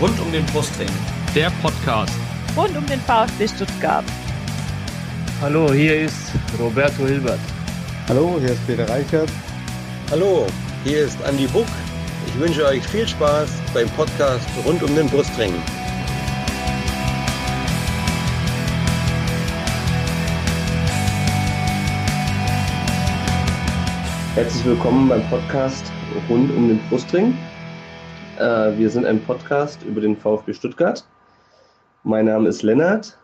Rund um den Brustring. Der Podcast. Rund um den VfB Stuttgart. Hallo, hier ist Roberto Hilbert. Hallo, hier ist Peter Reichert. Hallo, hier ist Andi Buck. Ich wünsche euch viel Spaß beim Podcast Rund um den Brustring. Herzlich willkommen beim Podcast rund um den Brustring. Äh, wir sind ein Podcast über den VfB Stuttgart. Mein Name ist Lennart.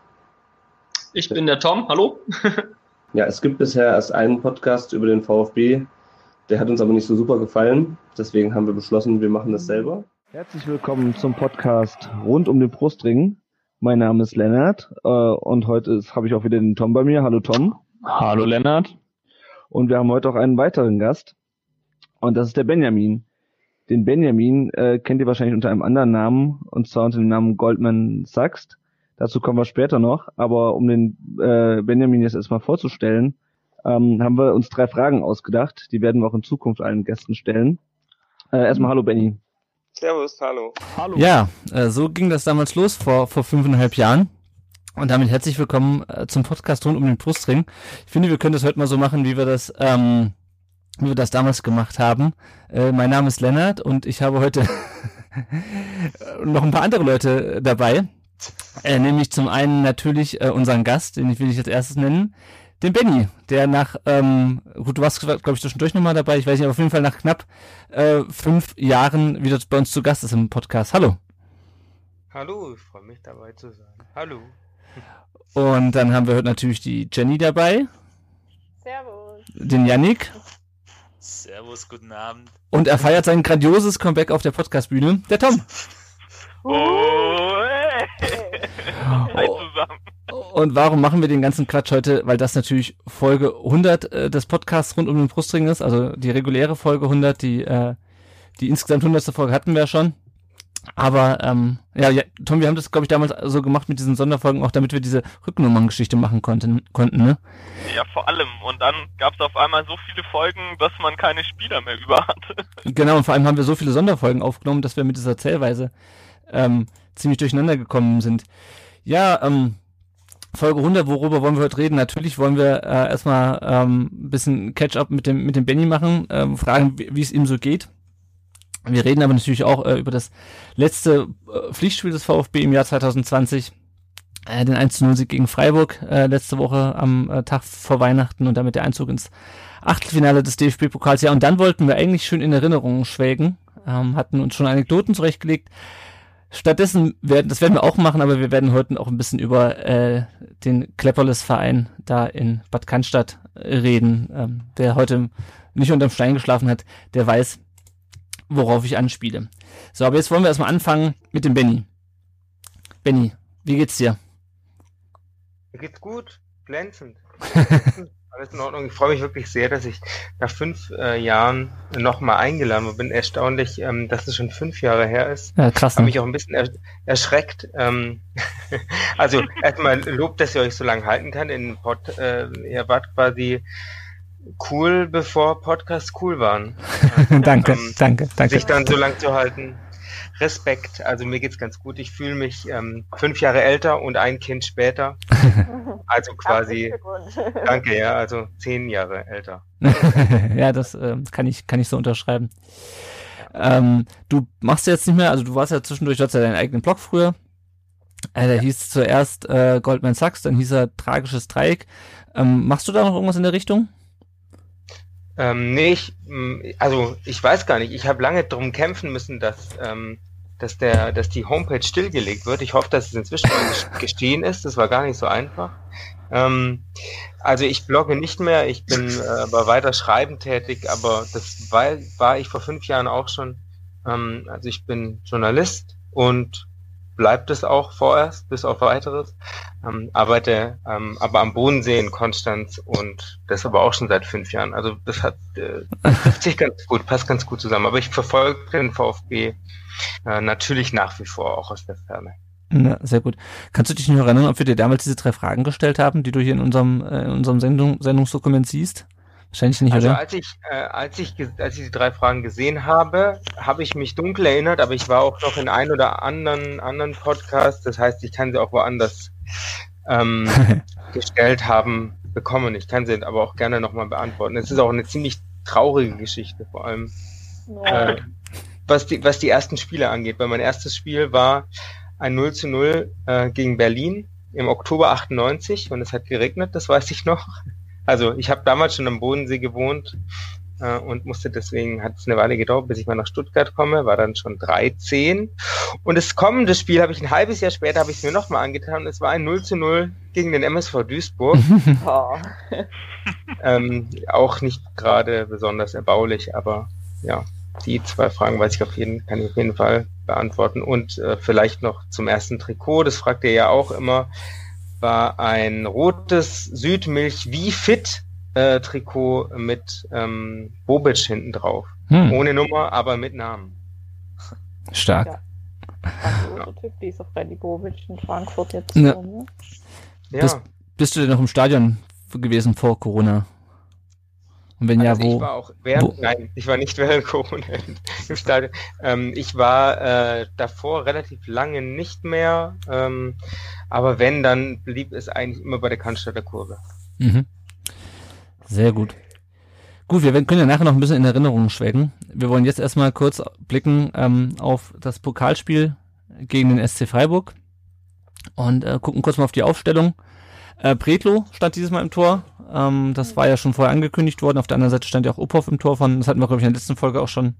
Ich bin der Tom. Hallo. ja, es gibt bisher erst einen Podcast über den VfB. Der hat uns aber nicht so super gefallen. Deswegen haben wir beschlossen, wir machen das selber. Herzlich willkommen zum Podcast rund um den Brustring. Mein Name ist Lennart äh, und heute habe ich auch wieder den Tom bei mir. Hallo Tom. Hallo Lennart. Und wir haben heute auch einen weiteren Gast. Und das ist der Benjamin. Den Benjamin äh, kennt ihr wahrscheinlich unter einem anderen Namen, und zwar unter dem Namen Goldman Sachs. Dazu kommen wir später noch. Aber um den äh, Benjamin jetzt erstmal vorzustellen, ähm, haben wir uns drei Fragen ausgedacht. Die werden wir auch in Zukunft allen Gästen stellen. Äh, erstmal hallo Benny. Servus, hallo. Hallo. Ja, äh, so ging das damals los vor, vor fünfeinhalb Jahren. Und damit herzlich willkommen äh, zum Podcast rund um den Brustring. Ich finde, wir können das heute mal so machen, wie wir das, ähm, wie wir das damals gemacht haben. Äh, mein Name ist Lennart und ich habe heute noch ein paar andere Leute dabei. Äh, nämlich zum einen natürlich äh, unseren Gast, den ich will ich als erstes nennen, den Benny, der nach, ähm, gut, du warst, glaube ich, zwischendurch nochmal dabei, ich weiß nicht, aber auf jeden Fall nach knapp äh, fünf Jahren wieder bei uns zu Gast ist im Podcast. Hallo. Hallo, ich freue mich dabei zu sein. Hallo. Und dann haben wir heute natürlich die Jenny dabei. Servus. Den Yannick. Servus, guten Abend. Und er feiert sein grandioses Comeback auf der Podcastbühne. Der Tom. Oh, hey. Hi zusammen. Und warum machen wir den ganzen Quatsch heute? Weil das natürlich Folge 100 äh, des Podcasts rund um den Brustring ist. Also die reguläre Folge 100, die, äh, die insgesamt 100. Folge hatten wir ja schon. Aber ähm, ja, ja, Tom, wir haben das, glaube ich, damals so gemacht mit diesen Sonderfolgen, auch damit wir diese Rücknummerngeschichte machen konnten, konnten, ne? Ja, vor allem. Und dann gab es auf einmal so viele Folgen, dass man keine Spieler mehr über hatte. Genau, und vor allem haben wir so viele Sonderfolgen aufgenommen, dass wir mit dieser Zählweise ähm, ziemlich durcheinander gekommen sind. Ja, ähm, Folge 100, worüber wollen wir heute reden? Natürlich wollen wir äh, erstmal ähm, ein bisschen Catch-up mit dem, mit dem Benny machen, ähm, fragen, wie, wie es ihm so geht. Wir reden aber natürlich auch äh, über das letzte äh, Pflichtspiel des VfB im Jahr 2020, äh, den 1-0-Sieg gegen Freiburg äh, letzte Woche am äh, Tag vor Weihnachten und damit der Einzug ins Achtelfinale des DFB-Pokals. Ja, und dann wollten wir eigentlich schön in Erinnerungen schwelgen, ähm, hatten uns schon Anekdoten zurechtgelegt. Stattdessen werden, das werden wir auch machen, aber wir werden heute auch ein bisschen über äh, den Klepperles-Verein da in Bad Cannstatt reden. Ähm, wer heute nicht unterm Stein geschlafen hat, der weiß, worauf ich anspiele. So, aber jetzt wollen wir erstmal anfangen mit dem Benny. Benny, wie geht's dir? Mir geht's gut, glänzend. Alles in Ordnung. Ich freue mich wirklich sehr, dass ich nach fünf äh, Jahren nochmal eingeladen bin. Erstaunlich, ähm, dass es schon fünf Jahre her ist. Ja, krass. Habe Ne? mich auch ein bisschen er erschreckt. Ähm, also erstmal Lob, dass ihr euch so lange halten kann. In Pod, äh, ihr wart quasi cool, bevor Podcasts cool waren. danke, Ähm, danke, danke. Sich dann so lang zu halten. Respekt, also mir geht's ganz gut. Ich fühle mich ähm, fünf Jahre älter und ein Kind später. Also quasi, danke, ja, also zehn Jahre älter. ja, das äh, kann ich kann ich so unterschreiben. Ähm, du machst jetzt nicht mehr, also du warst ja zwischendurch, du hattest ja deinen eigenen Blog früher. Äh, der hieß zuerst äh, Goldman Sachs, dann hieß er Tragisches Dreieck. Ähm, machst du da noch irgendwas in der Richtung? Ähm, nee, ich, mh, also ich weiß gar nicht. Ich habe lange drum kämpfen müssen, dass, ähm, dass, der, dass die Homepage stillgelegt wird. Ich hoffe, dass es inzwischen gestehen ist. Das war gar nicht so einfach. Ähm, also ich blogge nicht mehr. Ich bin äh, aber weiter schreiben tätig, aber das war, war ich vor fünf Jahren auch schon. Ähm, also ich bin Journalist und bleibt es auch vorerst, bis auf weiteres. Ähm, arbeite ähm, aber am Bodensee in Konstanz und das aber auch schon seit fünf Jahren. Also das hat äh, trifft sich ganz gut, passt ganz gut zusammen. Aber ich verfolge den VfB äh, natürlich nach wie vor auch aus der Ferne. Ja, sehr gut. Kannst du dich noch erinnern, ob wir dir damals diese drei Fragen gestellt haben, die du hier in unserem, äh, in unserem Sendung, Sendungsdokument siehst? Wahrscheinlich nicht, Also oder? als ich, äh, als ich, als ich die drei Fragen gesehen habe, habe ich mich dunkel erinnert, aber ich war auch noch in ein oder anderen anderen Podcast. Das heißt, ich kann sie auch woanders ähm, gestellt haben bekommen. Ich kann sie aber auch gerne nochmal beantworten. Es ist auch eine ziemlich traurige Geschichte, vor allem äh, was die was die ersten Spiele angeht. Weil mein erstes Spiel war ein 0 zu 0 äh, gegen Berlin im Oktober 98 und es hat geregnet, das weiß ich noch. Also ich habe damals schon am Bodensee gewohnt äh, und musste deswegen, hat es eine Weile gedauert, bis ich mal nach Stuttgart komme, war dann schon 13. Und das kommende Spiel habe ich ein halbes Jahr später, habe ich es mir nochmal angetan und es war ein 0 zu 0 gegen den MSV Duisburg. Oh. ähm, auch nicht gerade besonders erbaulich, aber ja, die zwei Fragen weiß ich auf jeden, kann ich auf jeden Fall beantworten. Und äh, vielleicht noch zum ersten Trikot, das fragt ihr ja auch immer, war ein rotes Südmilch wie fit äh, Trikot mit ähm, Bobic hinten drauf. Hm, Ohne Nummer, aber mit Namen. stark. Ja. Also, Typ, dieser Freddy Bobic in Frankfurt jetzt. Ja. so, ne? Ja. Das- Bist du denn noch im Stadion gewesen vor Corona? Und wenn ja, also ich wo? war auch während, wo- nein, ich war nicht während Corona im Stadion. Ähm, ich war äh, davor relativ lange nicht mehr, ähm, aber wenn, dann blieb es eigentlich immer bei der Cannstatter Kurve. Mhm. Sehr gut. Gut, wir können ja nachher noch ein bisschen in Erinnerungen schwelgen. Wir wollen jetzt erstmal kurz blicken ähm, auf das Pokalspiel gegen den SC Freiburg und äh, gucken kurz mal auf die Aufstellung. Äh, Pretlo stand dieses Mal im Tor. Ähm, das war ja schon vorher angekündigt worden. Auf der anderen Seite stand ja auch Uphoff im Tor von, das hatten wir, glaube ich, in der letzten Folge auch schon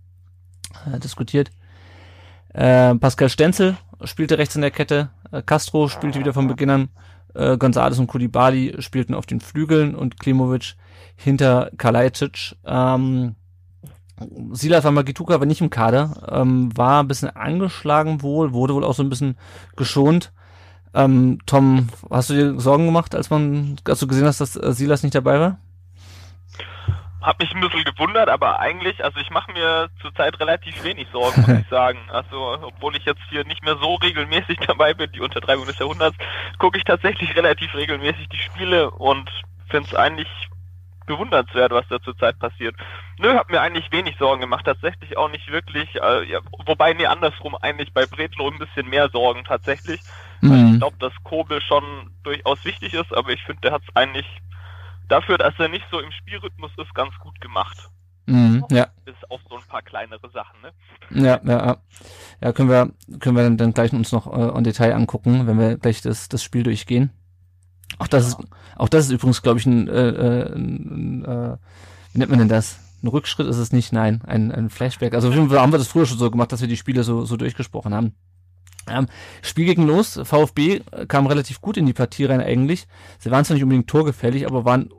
äh, diskutiert. Äh, Pascal Stenzel spielte rechts in der Kette. Äh, Castro spielte wieder von Beginn an. Äh, Gonzales und Kulibali spielten auf den Flügeln und Klimovic hinter Kalajdzic. Ähm, Silas Magituka war nicht im Kader, ähm, war ein bisschen angeschlagen wohl, wurde wohl auch so ein bisschen geschont. Ähm, Tom, hast du dir Sorgen gemacht, als man, als du gesehen hast, dass äh, Silas nicht dabei war? Hab mich ein bisschen gewundert, aber eigentlich, also ich mache mir zurzeit relativ wenig Sorgen, muss ich sagen. Also, obwohl ich jetzt hier nicht mehr so regelmäßig dabei bin, die Untertreibung des Jahrhunderts, gucke ich tatsächlich relativ regelmäßig die Spiele und finde es eigentlich bewundernswert, was da zurzeit passiert. Nö, hab mir eigentlich wenig Sorgen gemacht, tatsächlich auch nicht wirklich, äh, ja, wobei, nee, andersrum eigentlich bei Bretlo ein bisschen mehr Sorgen tatsächlich. Ich Mhm. glaube, dass Kobel schon durchaus wichtig ist, aber ich finde, der hat es eigentlich dafür, dass er nicht so im Spielrhythmus ist, ganz gut gemacht. Mhm, ja, Bis auf so ein paar kleinere Sachen, ne? ja, ja, ja. Ja, können wir, können wir dann, gleich uns noch äh, en Detail angucken, wenn wir gleich das, das Spiel durchgehen. Auch das ist, auch das ist übrigens, glaube ich, ein, äh, äh, ein äh, wie nennt man denn das? Ein Rückschritt ist es nicht, nein, ein, ein Flashback. Also auf jeden Fall haben wir das früher schon so gemacht, dass wir die Spiele so, so durchgesprochen haben. Ähm, Spiel gegen los, VfB äh, kam relativ gut in die Partie rein eigentlich. Sie waren zwar nicht unbedingt torgefährlich, aber waren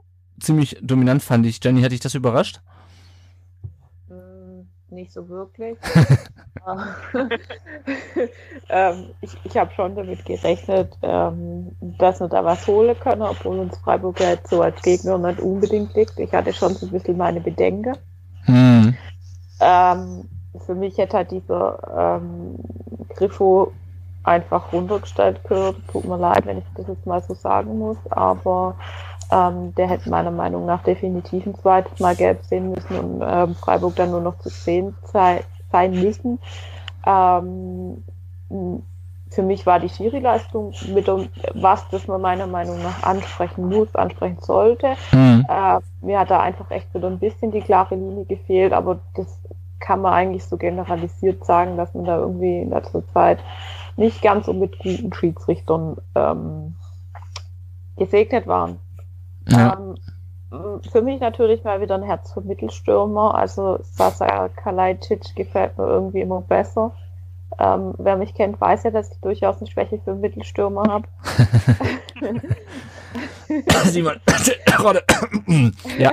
ziemlich dominant, fand ich. Jenny, hat dich das überrascht? Mm, Nicht so wirklich. ähm, ich ich habe schon damit gerechnet, ähm, dass wir da was holen können, obwohl uns Freiburg ja jetzt so als Gegner nicht unbedingt liegt. Ich hatte schon so ein bisschen meine Bedenken. Hm. Ähm, für mich hätte halt dieser ähm, Griffo einfach runtergestellt gehört. Tut mir leid, wenn ich das jetzt mal so sagen muss, aber ähm, der hätte meiner Meinung nach definitiv ein zweites Mal gelb sehen müssen und ähm, Freiburg dann nur noch zu sehen sei, sein müssen. Ähm, für mich war die Schiri-Leistung mit um, was, das man meiner Meinung nach ansprechen muss, ansprechen sollte. Hm. Äh, mir hat da einfach echt wieder ein bisschen die klare Linie gefehlt, aber das kann man eigentlich so generalisiert sagen, dass man da irgendwie in letzter Zeit nicht ganz so mit guten Schiedsrichtern ähm, gesegnet waren. Ja. Ähm, für mich natürlich mal wieder ein Herz für Mittelstürmer. Also Sasa Kalajdzic gefällt mir irgendwie immer besser. Ähm, wer mich kennt, weiß ja, dass ich durchaus eine Schwäche für Mittelstürmer habe. Simon, ja.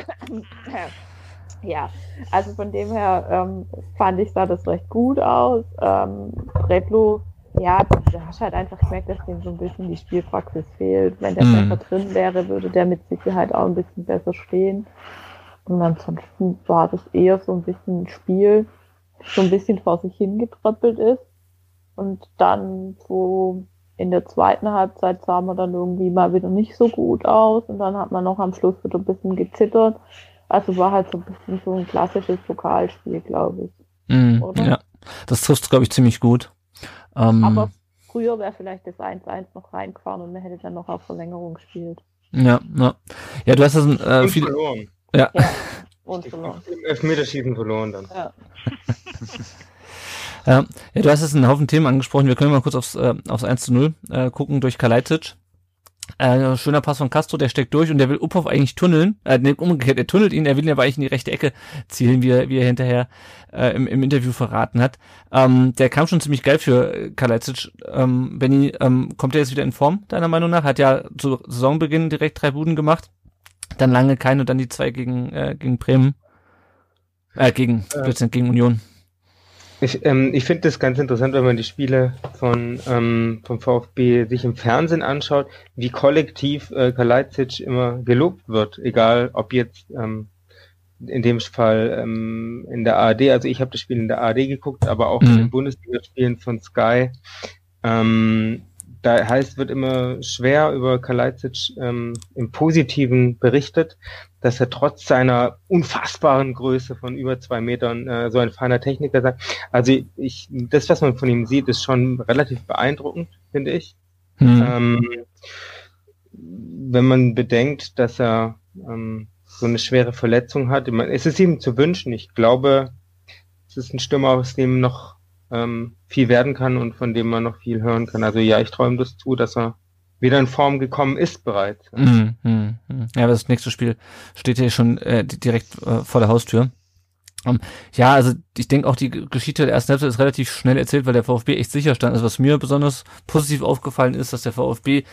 Ja, also von dem her ähm, fand ich sah das recht gut aus. Ähm, Bretlo, ja, da hast du halt einfach gemerkt, dass dem so ein bisschen die Spielpraxis fehlt. Wenn der Mhm. besser drin wäre, würde der mit Sicherheit auch ein bisschen besser stehen. Und ansonsten war das eher so ein bisschen ein Spiel, so ein bisschen vor sich hingetröppelt ist. Und dann so in der zweiten Halbzeit sah man dann irgendwie mal wieder nicht so gut aus. Und dann hat man noch am Schluss wieder ein bisschen gezittert. Also war halt so ein bisschen so ein klassisches Pokalspiel, glaube ich. Mhm, ja, das trifft glaube ich, ziemlich gut. Ähm, Aber früher wäre vielleicht das 1-1 noch reingefahren und man hätte dann noch auf Verlängerung gespielt. Ja, ja. Ja, du hast das äh, viel verloren. Ja. ja. Und verloren. Im Elfmeterschießen verloren dann. Ja. ja. ja, du hast jetzt einen Haufen Themen angesprochen. Wir können mal kurz aufs, äh, aufs 1 zu 0 äh, gucken durch Kalajdzic. Äh, schöner Pass von Castro, der steckt durch und der will Uphoff eigentlich tunneln. Äh, nee, umgekehrt, er tunnelt ihn, er will ihn aber eigentlich in die rechte Ecke zielen, wie er, wie er hinterher äh, im, im Interview verraten hat. Ähm, der kam schon ziemlich geil für Kalajdzic. Ähm, Benny, ähm, kommt er jetzt wieder in Form, deiner Meinung nach? Hat ja zu Saisonbeginn direkt drei Buden gemacht dann lange keine und dann die zwei gegen, äh, gegen Bremen. Äh, gegen, äh, gegen Union. Ich, ähm, ich finde das ganz interessant, wenn man die Spiele von ähm, vom VfB sich im Fernsehen anschaut, wie kollektiv äh, Kalajdzic immer gelobt wird, egal ob jetzt ähm, in dem Fall ähm, in der ARD, also ich habe das Spiel in der ARD geguckt, aber auch mhm. in den Bundesligaspielen von Sky. Ähm, da heißt, wird immer schwer über Kalajdzic ähm, im Positiven berichtet, dass er trotz seiner unfassbaren Größe von über zwei Metern äh, so ein feiner Techniker sei. Also ich, das, was man von ihm sieht, ist schon relativ beeindruckend, finde ich. Hm. Ähm, wenn man bedenkt, dass er ähm, so eine schwere Verletzung hat, meine, es ist ihm zu wünschen. Ich glaube, es ist ein Stürmer, aus dem noch ähm, viel werden kann und von dem man noch viel hören kann. Also ja, ich träume das zu, dass er wieder in Form gekommen ist bereits. Mhm, mh, mh. Ja, aber das nächste Spiel steht hier schon äh, direkt äh, vor der Haustür. Um, ähm, ja, also ich denke auch die Geschichte der ersten Halbzeit ist relativ schnell erzählt, weil der VfB echt sicher stand. Also was mir besonders positiv aufgefallen ist, dass der VfB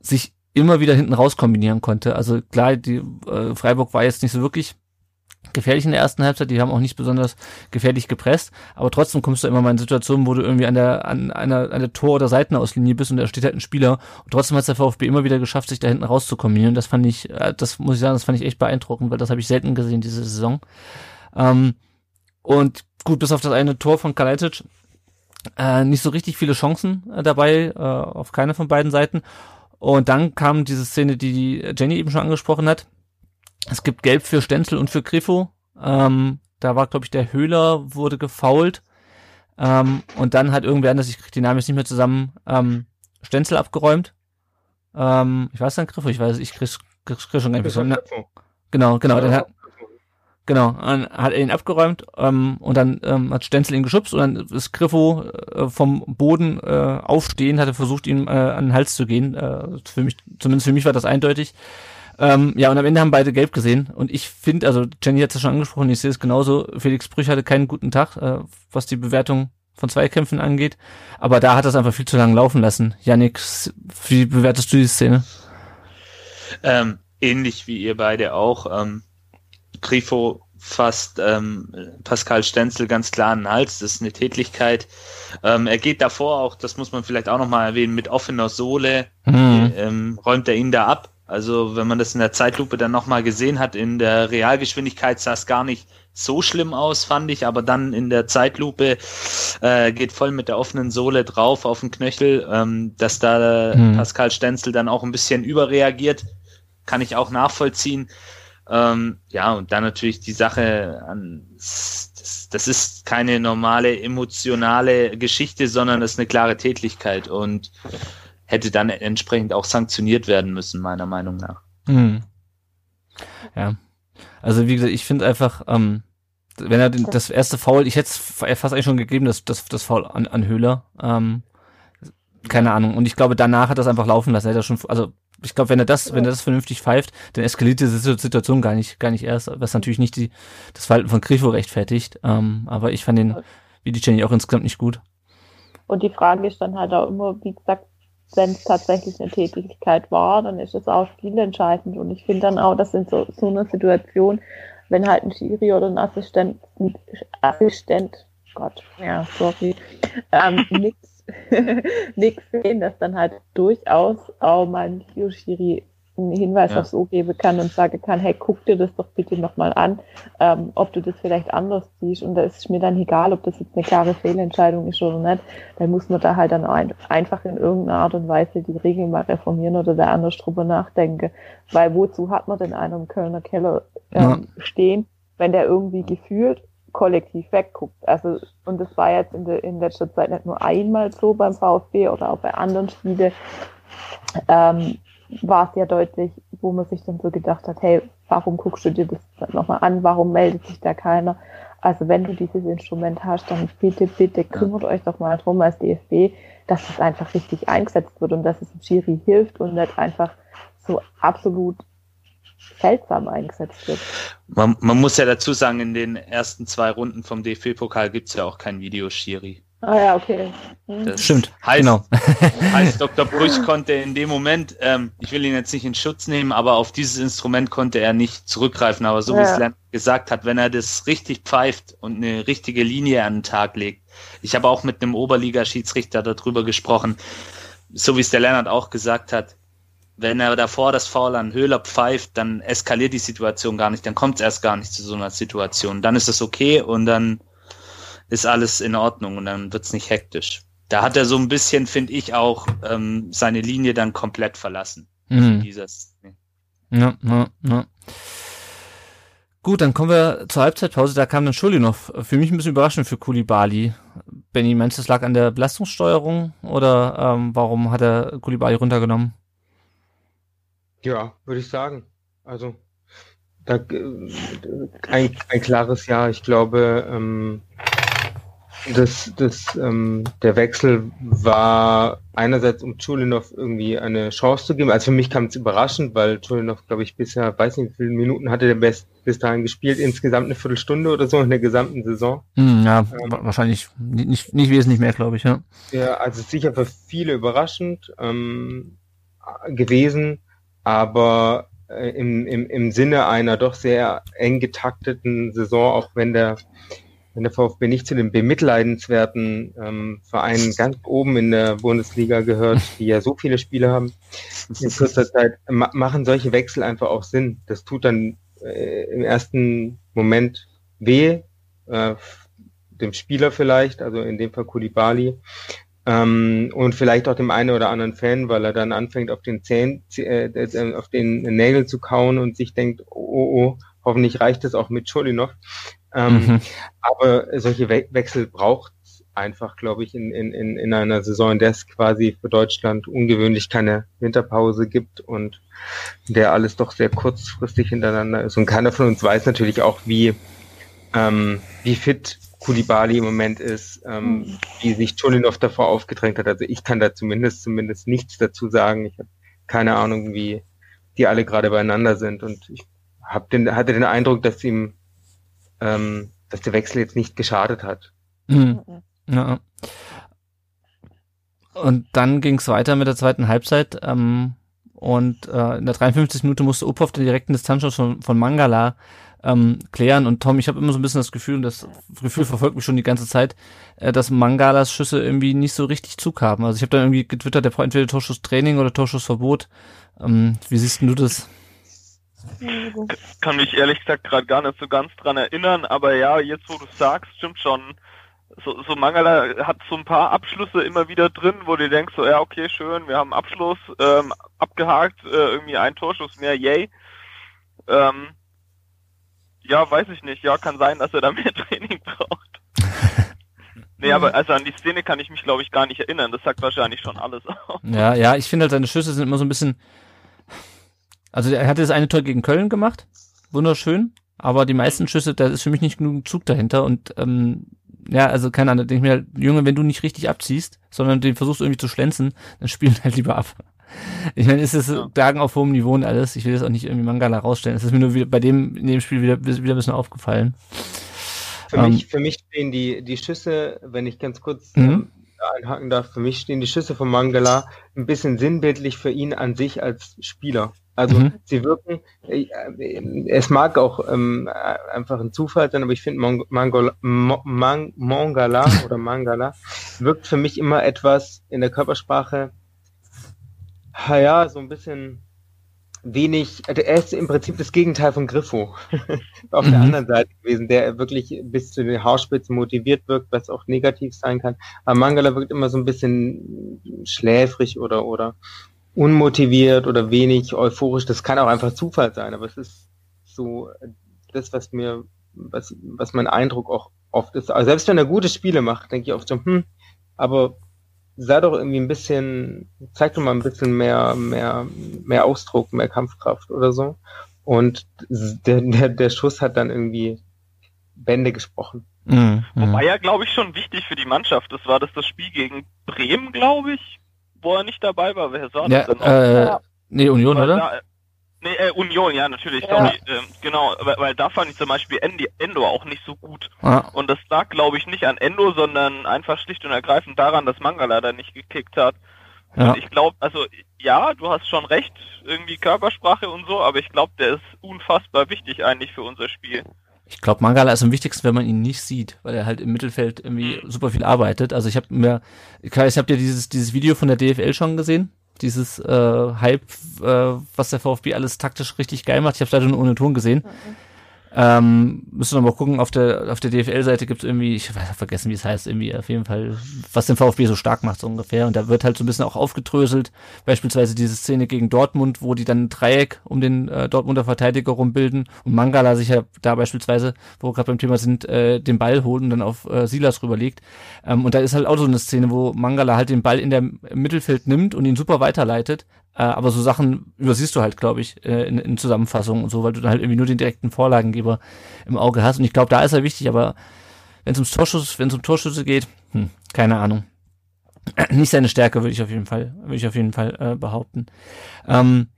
sich immer wieder hinten raus kombinieren konnte. Also klar, die äh, Freiburg war jetzt nicht so wirklich gefährlich in der ersten Halbzeit, die haben auch nicht besonders gefährlich gepresst, aber trotzdem kommst du immer mal in Situationen, wo du irgendwie an der, an einer, an der Tor- oder Seitenauslinie bist und da steht halt ein Spieler und trotzdem hat es der VfB immer wieder geschafft, sich da hinten rauszukombinieren. Das fand ich, äh, das muss ich sagen, das fand ich echt beeindruckend, weil das habe ich selten gesehen diese Saison. Ähm, und gut, bis auf das eine Tor von Kalajdzic, äh, nicht so richtig viele Chancen äh, dabei, äh, auf keine von beiden Seiten. Und dann kam diese Szene, die Jenny eben schon angesprochen hat, es gibt Gelb für Stenzel und für Griffo. Ähm, da war, glaube ich, der Höhler wurde gefault. Ähm, und dann hat irgendwer anders, ich kriege die Namen jetzt nicht mehr zusammen, ähm, Stenzel abgeräumt. Ähm, ich weiß dann Griffo, ich weiß, ich krieg, krieg, krieg schon gar nicht mehr. Genau, genau, dann hat, genau, dann hat er ihn abgeräumt ähm, und dann ähm, hat Stenzel ihn geschubst und dann ist Griffo äh, vom Boden äh, aufstehen, hat er versucht, ihm äh, an den Hals zu gehen. Äh, für mich, zumindest für mich war das eindeutig. Ähm, ja, und am Ende haben beide gelb gesehen. Und ich finde, also Jenny hat es ja schon angesprochen, ich sehe es genauso. Felix Brüch hatte keinen guten Tag, äh, was die Bewertung von Zweikämpfen angeht. Aber da hat das einfach viel zu lange laufen lassen. Janik, wie bewertest du die Szene? Ähm, ähnlich wie ihr beide auch. Ähm, Grifo fast ähm, Pascal Stenzel ganz klar an den Hals. Das ist eine Tätlichkeit. Ähm, er geht davor auch, das muss man vielleicht auch nochmal erwähnen, mit offener Sohle. Mhm. Ähm, räumt er ihn da ab. Also wenn man das in der Zeitlupe dann nochmal gesehen hat, in der Realgeschwindigkeit sah es gar nicht so schlimm aus, fand ich, aber dann in der Zeitlupe äh, geht voll mit der offenen Sohle drauf auf den Knöchel, ähm, dass da hm. Pascal Stenzel dann auch ein bisschen überreagiert, kann ich auch nachvollziehen. Ähm, ja, und dann natürlich die Sache an, das, das ist keine normale emotionale Geschichte, sondern das ist eine klare Tätlichkeit und hätte dann entsprechend auch sanktioniert werden müssen, meiner Meinung nach. Mhm. Ja. Also wie gesagt, ich finde einfach, ähm, wenn er den, das erste Foul, ich hätte es fast eigentlich schon gegeben, das, das, das Foul an, an Höhler. Ähm, keine Ahnung. Und ich glaube, danach hat er es einfach laufen lassen. Er hat er schon, also ich glaube, wenn er das, wenn er das vernünftig pfeift, dann eskaliert diese Situation gar nicht, gar nicht erst, was natürlich nicht die, das Verhalten von Grifo rechtfertigt. Ähm, aber ich fand den, wie die Jenny auch insgesamt nicht gut. Und die Frage ist dann halt auch immer, wie gesagt, wenn es tatsächlich eine Tätigkeit war, dann ist es auch spielentscheidend. Und ich finde dann auch, dass in so, so einer Situation, wenn halt ein Schiri oder ein Assistent, ein Assistent, Gott, ja, sorry, ähm, nix, nix sehen, dass dann halt durchaus auch mal ein Videoschiri einen Hinweis Ja. aufs O geben kann und sagen kann, hey, guck dir das doch bitte nochmal an, ähm, ob du das vielleicht anders siehst. Und da ist es mir dann egal, ob das jetzt eine klare Fehlentscheidung ist oder nicht. Dann muss man da halt dann ein, einfach in irgendeiner Art und Weise die Regeln mal reformieren oder da anders drüber nachdenken. Weil wozu hat man denn einen im Kölner Keller ähm, stehen, wenn der irgendwie gefühlt kollektiv wegguckt. Also, und das war jetzt in, der, in letzter Zeit nicht nur einmal so beim VfB oder auch bei anderen Spielen, ähm, war es ja deutlich, wo man sich dann so gedacht hat, hey, warum guckst du dir das nochmal an, warum meldet sich da keiner? Also wenn du dieses Instrument hast, dann bitte, bitte kümmert euch doch mal drum als DFB, dass es einfach richtig eingesetzt wird und dass es dem Schiri hilft und nicht einfach so absolut seltsam eingesetzt wird. Man, man muss ja dazu sagen, in den ersten zwei Runden vom DFB-Pokal gibt's ja auch kein Videoschiri. Ah ja, okay. Hm. Das Stimmt, heißt, genau. heißt, Dr. Brüch konnte in dem Moment, ähm, ich will ihn jetzt nicht in Schutz nehmen, aber auf dieses Instrument konnte er nicht zurückgreifen. Aber so wie Ja. es Lennart gesagt hat, wenn er das richtig pfeift und eine richtige Linie an den Tag legt. Ich habe auch mit einem Oberligaschiedsrichter darüber gesprochen, so wie es der Lennart auch gesagt hat. Wenn er davor das Foul an Höhler pfeift, dann eskaliert die Situation gar nicht, dann kommt es erst gar nicht zu so einer Situation. Dann ist es okay und dann ist alles in Ordnung und dann wird's nicht hektisch. Da hat er so ein bisschen, finde ich, auch ähm, seine Linie dann komplett verlassen. Mhm. Dieses, Ja, ja, ja. Gut, dann kommen wir zur Halbzeitpause. Da kam dann Schulinov. Für mich ein bisschen überraschend für Kulibali. Benny, meinst du, das lag an der Belastungssteuerung oder ähm, warum hat er Kulibali runtergenommen? Ja, würde ich sagen. Also da, äh, ein, ein klares Ja. Ich glaube, ähm, das, das, ähm, der Wechsel war einerseits, um Chulinov irgendwie eine Chance zu geben. Also für mich kam es überraschend, weil Chulinov, glaube ich, bisher, weiß nicht, wie viele Minuten hatte der bis, bis dahin gespielt, insgesamt eine Viertelstunde oder so in der gesamten Saison. Hm, ja, Ähm. wa- wahrscheinlich nicht, nicht, nicht wesentlich mehr, glaube ich, ja. Ja, also sicher für viele überraschend ähm, gewesen, aber äh, im, im, im Sinne einer doch sehr eng getakteten Saison, auch wenn der, wenn der VfB nicht zu den bemitleidenswerten ähm, Vereinen ganz oben in der Bundesliga gehört, die ja so viele Spiele haben in kurzer Zeit, ma machen solche Wechsel einfach auch Sinn. Das tut dann äh, im ersten Moment weh, äh, dem Spieler vielleicht, also in dem Fall Kulibali, ähm, und vielleicht auch dem einen oder anderen Fan, weil er dann anfängt auf den Zähnen, äh, auf den Nägeln zu kauen und sich denkt, oh, oh, oh hoffentlich reicht es auch mit Chulinov. Ähm, Mhm. Aber solche We Wechsel braucht einfach, glaube ich, in, in, in in einer Saison, in der es quasi für Deutschland ungewöhnlich keine Winterpause gibt und in der alles doch sehr kurzfristig hintereinander ist. Und keiner von uns weiß natürlich auch, wie, ähm, wie fit Kulibali im Moment ist, ähm, wie sich Chulinov davor aufgedrängt hat. Also ich kann da zumindest zumindest nichts dazu sagen. Ich habe keine Ahnung, wie die alle gerade beieinander sind. Und ich hab den, hatte den Eindruck, dass ihm ähm, dass der Wechsel jetzt nicht geschadet hat. Mhm. Ja. Und dann ging es weiter mit der zweiten Halbzeit. Ähm, und äh, in der 53. Minute musste Uphoff den direkten Distanzschuss von, von Mangala ähm, klären. Und Tom, ich habe immer so ein bisschen das Gefühl, und das Gefühl verfolgt mich schon die ganze Zeit, äh, dass Mangalas Schüsse irgendwie nicht so richtig Zug haben. Also ich habe dann irgendwie getwittert, der braucht entweder Torschusstraining oder Torschussverbot. Ähm, wie siehst du das? Kann mich ehrlich gesagt gerade gar nicht so ganz dran erinnern, aber ja, jetzt wo du sagst, stimmt schon. So, so Mangala hat so ein paar Abschlüsse immer wieder drin, wo du denkst, so ja, okay, schön, wir haben Abschluss ähm, abgehakt, äh, irgendwie ein Torschuss mehr, yay. Ähm, ja, weiß ich nicht. Ja, kann sein, dass er da mehr Training braucht. nee, aber also an die Szene kann ich mich, glaube ich, gar nicht erinnern. Das sagt wahrscheinlich schon alles aus. Ja, ja, ich finde halt, seine Schüsse sind immer so ein bisschen. Also er hatte das eine Tor gegen Köln gemacht, wunderschön, aber die meisten Schüsse, da ist für mich nicht genug Zug dahinter und ähm, ja, also keine Ahnung, denke ich mir, halt, Junge, wenn du nicht richtig abziehst, sondern den versuchst irgendwie zu schlänzen, dann spielen halt lieber ab. Ich meine, es ist Ja. Bergen auf hohem Niveau und alles. Ich will das auch nicht irgendwie Mangala rausstellen. Es ist mir nur wieder, bei dem in dem Spiel wieder, wieder ein bisschen aufgefallen. Für Ähm. mich, für mich stehen die, die Schüsse, wenn ich ganz kurz Mhm. ähm, einhaken darf, für mich stehen die Schüsse von Mangala ein bisschen sinnbildlich für ihn an sich als Spieler. Also Mhm. sie wirken, äh, es mag auch ähm, äh, einfach ein Zufall sein, aber ich finde Mo- Mang Mangala oder Mangala wirkt für mich immer etwas in der Körpersprache, ja, so ein bisschen wenig, also er ist im Prinzip das Gegenteil von Griffo auf mhm. der anderen Seite gewesen, der wirklich bis zu den Haarspitzen motiviert wirkt, was auch negativ sein kann. Aber Mangala wirkt immer so ein bisschen schläfrig oder, oder unmotiviert oder wenig euphorisch. Das kann auch einfach Zufall sein, aber es ist so das, was mir, was, was mein Eindruck auch oft ist. Also selbst wenn er gute Spiele macht, denke ich oft so, hm, aber sei doch irgendwie ein bisschen, zeig doch mal ein bisschen mehr, mehr, mehr Ausdruck, mehr Kampfkraft oder so. Und der, der, der Schuss hat dann irgendwie Bände gesprochen. Mhm, Wobei ja, glaube ich, schon wichtig für die Mannschaft. Das war das das Spiel gegen Bremen, glaube ich, wo er nicht dabei war. Wer sah ja, das denn? Äh, nee, Union, oder? Da, Nee, äh, Union, ja, natürlich, sorry. Ja. Ähm, genau, weil, weil, da fand ich zum Beispiel Endo auch nicht so gut. Ja. Und das lag, glaube ich, nicht an Endo, sondern einfach schlicht und ergreifend daran, dass Mangala da nicht gekickt hat. Ja. Und ich glaube, also ja, du hast schon recht, irgendwie Körpersprache und so, aber ich glaube, der ist unfassbar wichtig eigentlich für unser Spiel. Ich glaube, Mangala ist am wichtigsten, wenn man ihn nicht sieht, weil er halt im Mittelfeld irgendwie mhm. super viel arbeitet. Also ich habe mir, ich habe ja dieses, dieses Video von der DFL schon gesehen, dieses äh, Hype, äh, was der VfB alles taktisch richtig geil macht. Ich habe es leider nur ohne Ton gesehen. Mhm. Ähm, müssen wir mal gucken, auf der, auf der DFL-Seite gibt es irgendwie, ich weiß vergessen, wie es heißt, irgendwie auf jeden Fall, was den VfB so stark macht, so ungefähr. Und da wird halt so ein bisschen auch aufgedröselt. Beispielsweise diese Szene gegen Dortmund, wo die dann ein Dreieck um den äh, Dortmunder Verteidiger rumbilden und Mangala sich ja da beispielsweise, wo wir gerade beim Thema sind, äh, den Ball holt und dann auf äh, Silas rüberlegt. Ähm, und da ist halt auch so eine Szene, wo Mangala halt den Ball in der Mittelfeld nimmt und ihn super weiterleitet, aber so Sachen übersiehst du halt, glaube ich, äh, in, in Zusammenfassungen und so, weil du dann halt irgendwie nur den direkten Vorlagengeber im Auge hast. Und ich glaube, da ist er wichtig, aber wenn es ums Torschuss, wenn es um Torschüsse geht, hm, keine Ahnung. Nicht seine Stärke, würde ich auf jeden Fall, würde ich auf jeden Fall äh, behaupten. Ähm,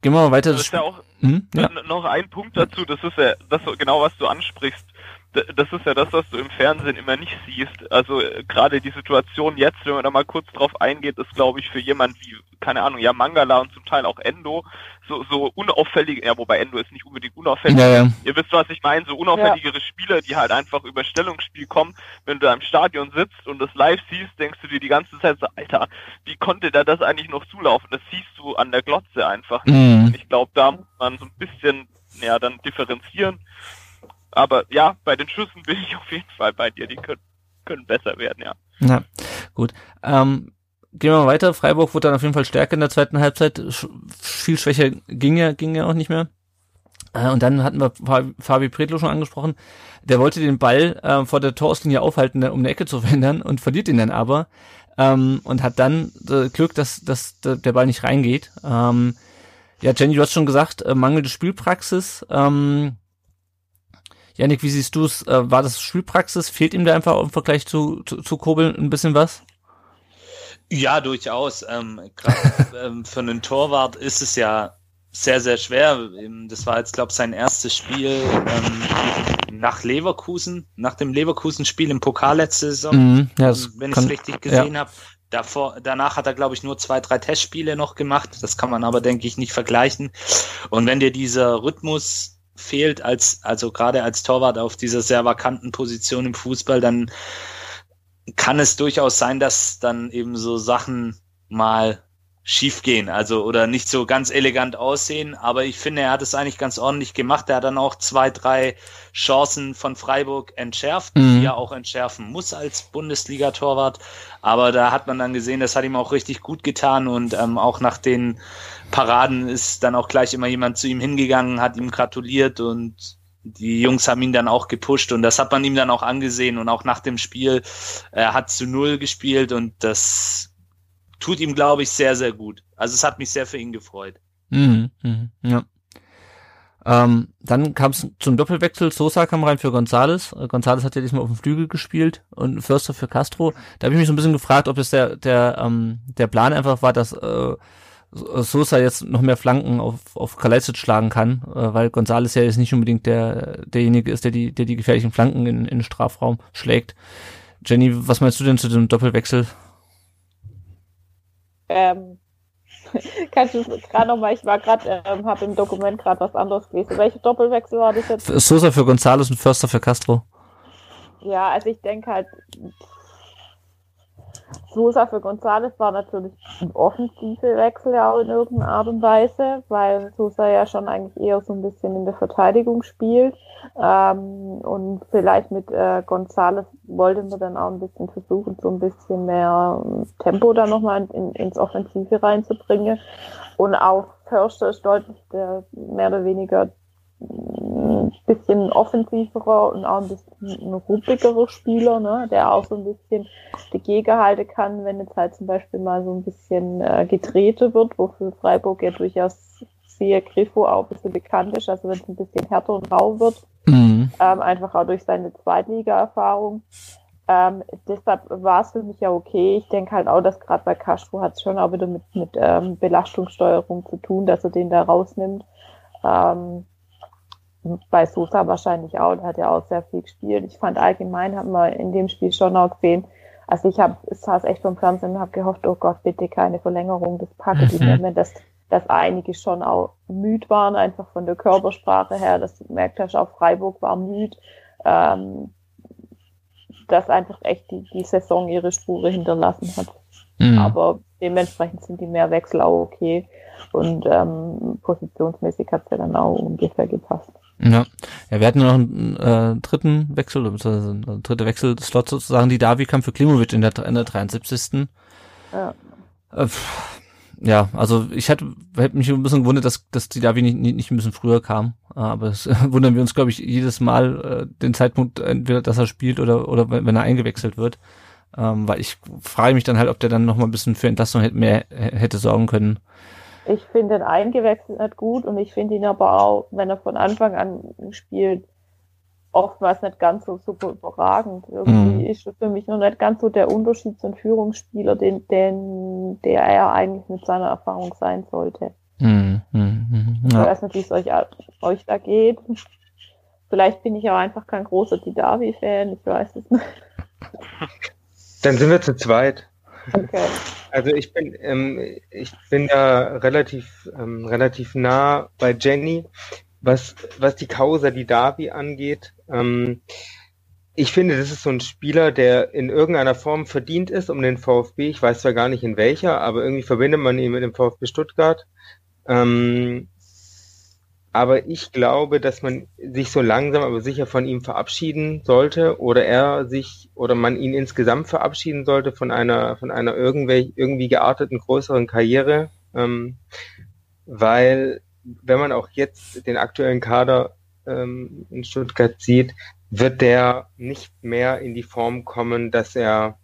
gehen wir mal weiter. Das ist ja auch hm? ja. noch ein Punkt dazu, das ist ja das genau, was du ansprichst das ist ja das, was du im Fernsehen immer nicht siehst. Also äh, gerade die Situation jetzt, wenn man da mal kurz drauf eingeht, ist glaube ich für jemand wie, keine Ahnung, ja Mangala und zum Teil auch Endo, so, so unauffällige, ja wobei Endo ist nicht unbedingt unauffällig, ja, ja. ihr wisst, was ich meine, so unauffälligere ja. Spieler, die halt einfach über Stellungsspiel kommen, wenn du da im Stadion sitzt und das live siehst, denkst du dir die ganze Zeit so, Alter, wie konnte da das eigentlich noch zulaufen? Das siehst du an der Glotze einfach. Mhm. Ich glaube, da muss man so ein bisschen ja, dann differenzieren aber ja, bei den Schüssen bin ich auf jeden Fall bei dir. Die können, können besser werden, ja. Na, gut. Ähm, gehen wir mal weiter. Freiburg wurde dann auf jeden Fall stärker in der zweiten Halbzeit. Sch viel schwächer ging ja, ging ja auch nicht mehr. Äh, und dann hatten wir Fabi Predlo schon angesprochen. Der wollte den Ball äh, vor der Torauslinie aufhalten, um eine Ecke zu verhindern und verliert ihn dann aber. Ähm, und hat dann äh, Glück, dass, dass der Ball nicht reingeht. Ähm, ja, Jenny, du hast schon gesagt, äh, mangelnde Spielpraxis. Ähm, Janik, wie siehst du es? Äh, war das Spielpraxis? Fehlt ihm da einfach im Vergleich zu, zu, zu Kobel ein bisschen was? Ja, durchaus. Ähm, Gerade ähm, für einen Torwart ist es ja sehr, sehr schwer. Ähm, das war jetzt, glaube ich, sein erstes Spiel ähm, nach Leverkusen, nach dem Leverkusen-Spiel im Pokal letzte Saison, mhm, ja, wenn ich es richtig gesehen ja. habe. Davor, danach hat er, glaube ich, nur zwei, drei Testspiele noch gemacht. Das kann man aber, denke ich, nicht vergleichen. Und wenn dir dieser Rhythmus fehlt, als, also gerade als Torwart auf dieser sehr vakanten Position im Fußball, dann kann es durchaus sein, dass dann eben so Sachen mal schief gehen, also oder nicht so ganz elegant aussehen, aber ich finde, er hat es eigentlich ganz ordentlich gemacht. Er hat dann auch zwei, drei Chancen von Freiburg entschärft, mhm. die er auch entschärfen muss als Bundesliga-Torwart. Aber da hat man dann gesehen, das hat ihm auch richtig gut getan und ähm, auch nach den Paraden ist dann auch gleich immer jemand zu ihm hingegangen, hat ihm gratuliert und die Jungs haben ihn dann auch gepusht und das hat man ihm dann auch angesehen und auch nach dem Spiel, er hat zu Null gespielt und das tut ihm, glaube ich, sehr, sehr gut. Also es hat mich sehr für ihn gefreut. Mhm, mh, ja. Ähm, dann kam es zum Doppelwechsel. Sosa kam rein für Gonzales. Äh, Gonzales hat ja diesmal auf dem Flügel gespielt und Förster für Castro. Da habe ich mich so ein bisschen gefragt, ob das der der ähm, der Plan einfach war, dass äh, Sosa jetzt noch mehr Flanken auf, auf Kalajdzic schlagen kann, äh, weil González ja jetzt nicht unbedingt der, derjenige ist, der die, der die gefährlichen Flanken in, in den Strafraum schlägt. Jenny, was meinst du denn zu dem Doppelwechsel? Ähm, kannst du gerade nochmal, ich war gerade, ähm, habe im Dokument gerade was anderes gelesen. Welcher Doppelwechsel war das jetzt? Sosa für González und Förster für Castro. Ja, also ich denke halt, Sosa für González war natürlich ein offensive Wechsel ja auch in irgendeiner Art und Weise, weil Sosa ja schon eigentlich eher so ein bisschen in der Verteidigung spielt. Ähm, und vielleicht mit äh, González wollten wir dann auch ein bisschen versuchen, so ein bisschen mehr Tempo da nochmal in, ins Offensive reinzubringen. Und auch Förster ist deutlich der mehr oder weniger ein bisschen offensiverer und auch ein bisschen ein ruhigerer Spieler, ne, der auch so ein bisschen dagegen halten kann, wenn jetzt halt zum Beispiel mal so ein bisschen äh, gedrehte wird, wofür Freiburg ja durchaus sehr Griffo auch ein bisschen bekannt ist, also wenn es ein bisschen härter und rau wird, mhm. ähm, einfach auch durch seine Zweitliga-Erfahrung. Ähm, deshalb war es für mich ja okay. Ich denke halt auch, dass gerade bei Castro hat es schon auch wieder mit, mit ähm, Belastungssteuerung zu tun, dass er den da rausnimmt. Ähm, bei Sosa wahrscheinlich auch, der hat ja auch sehr viel gespielt. Ich fand allgemein, haben wir in dem Spiel schon auch gesehen, also ich habe, saß echt vom Fernsehen und habe gehofft, oh Gott, bitte keine Verlängerung des Packets. Mhm. Ich meine, dass, dass einige schon auch müde waren, einfach von der Körpersprache her. Das merkt hast, auch Freiburg war müde. Ähm, dass einfach echt die, die Saison ihre Spure hinterlassen hat. Mhm. Aber dementsprechend sind die Mehrwechsel auch okay. Und ähm, positionsmäßig hat es ja dann auch ungefähr gepasst. Ja. ja, wir hatten noch einen äh, dritten Wechsel, beziehungsweise einen dritte Wechselslot sozusagen. Die Davi kam für Klimovic in der, in der 73. Ja. Äh, ja, also ich hätte, hätte mich ein bisschen gewundert, dass, dass die Davi nicht, nicht, nicht ein bisschen früher kam. Aber es wundern wir uns, glaube ich, jedes Mal äh, den Zeitpunkt, entweder dass er spielt oder, oder wenn, wenn er eingewechselt wird. Ähm, weil ich frage mich dann halt, ob der dann noch mal ein bisschen für Entlastung hätte, mehr hätte sorgen können. Ich finde den eingewechselt gut und ich finde ihn aber auch, wenn er von Anfang an spielt, oftmals nicht ganz so super überragend. Irgendwie mhm. ist für mich noch nicht ganz so der Unterschied zum Führungsspieler, den, den, der er eigentlich mit seiner Erfahrung sein sollte. Mhm. Mhm. Ja. Ich weiß nicht, wie es euch, euch da geht. Vielleicht bin ich auch einfach kein großer Didavi-Fan, ich weiß es nicht. Dann sind wir zu zweit. Okay. Also ich bin, ähm, ich bin da relativ, ähm, relativ nah bei Jenny, was, was die Causa die Davi angeht. Ähm, ich finde, das ist so ein Spieler, der in irgendeiner Form verdient ist um den VfB. Ich weiß zwar gar nicht in welcher, aber irgendwie verbindet man ihn mit dem VfB Stuttgart. Ähm, aber ich glaube, dass man sich so langsam aber sicher von ihm verabschieden sollte oder er sich oder man ihn insgesamt verabschieden sollte von einer von einer irgendwie irgendwie gearteten größeren Karriere, ähm, weil wenn man auch jetzt den aktuellen Kader ähm, in Stuttgart sieht, wird der nicht mehr in die Form kommen, dass er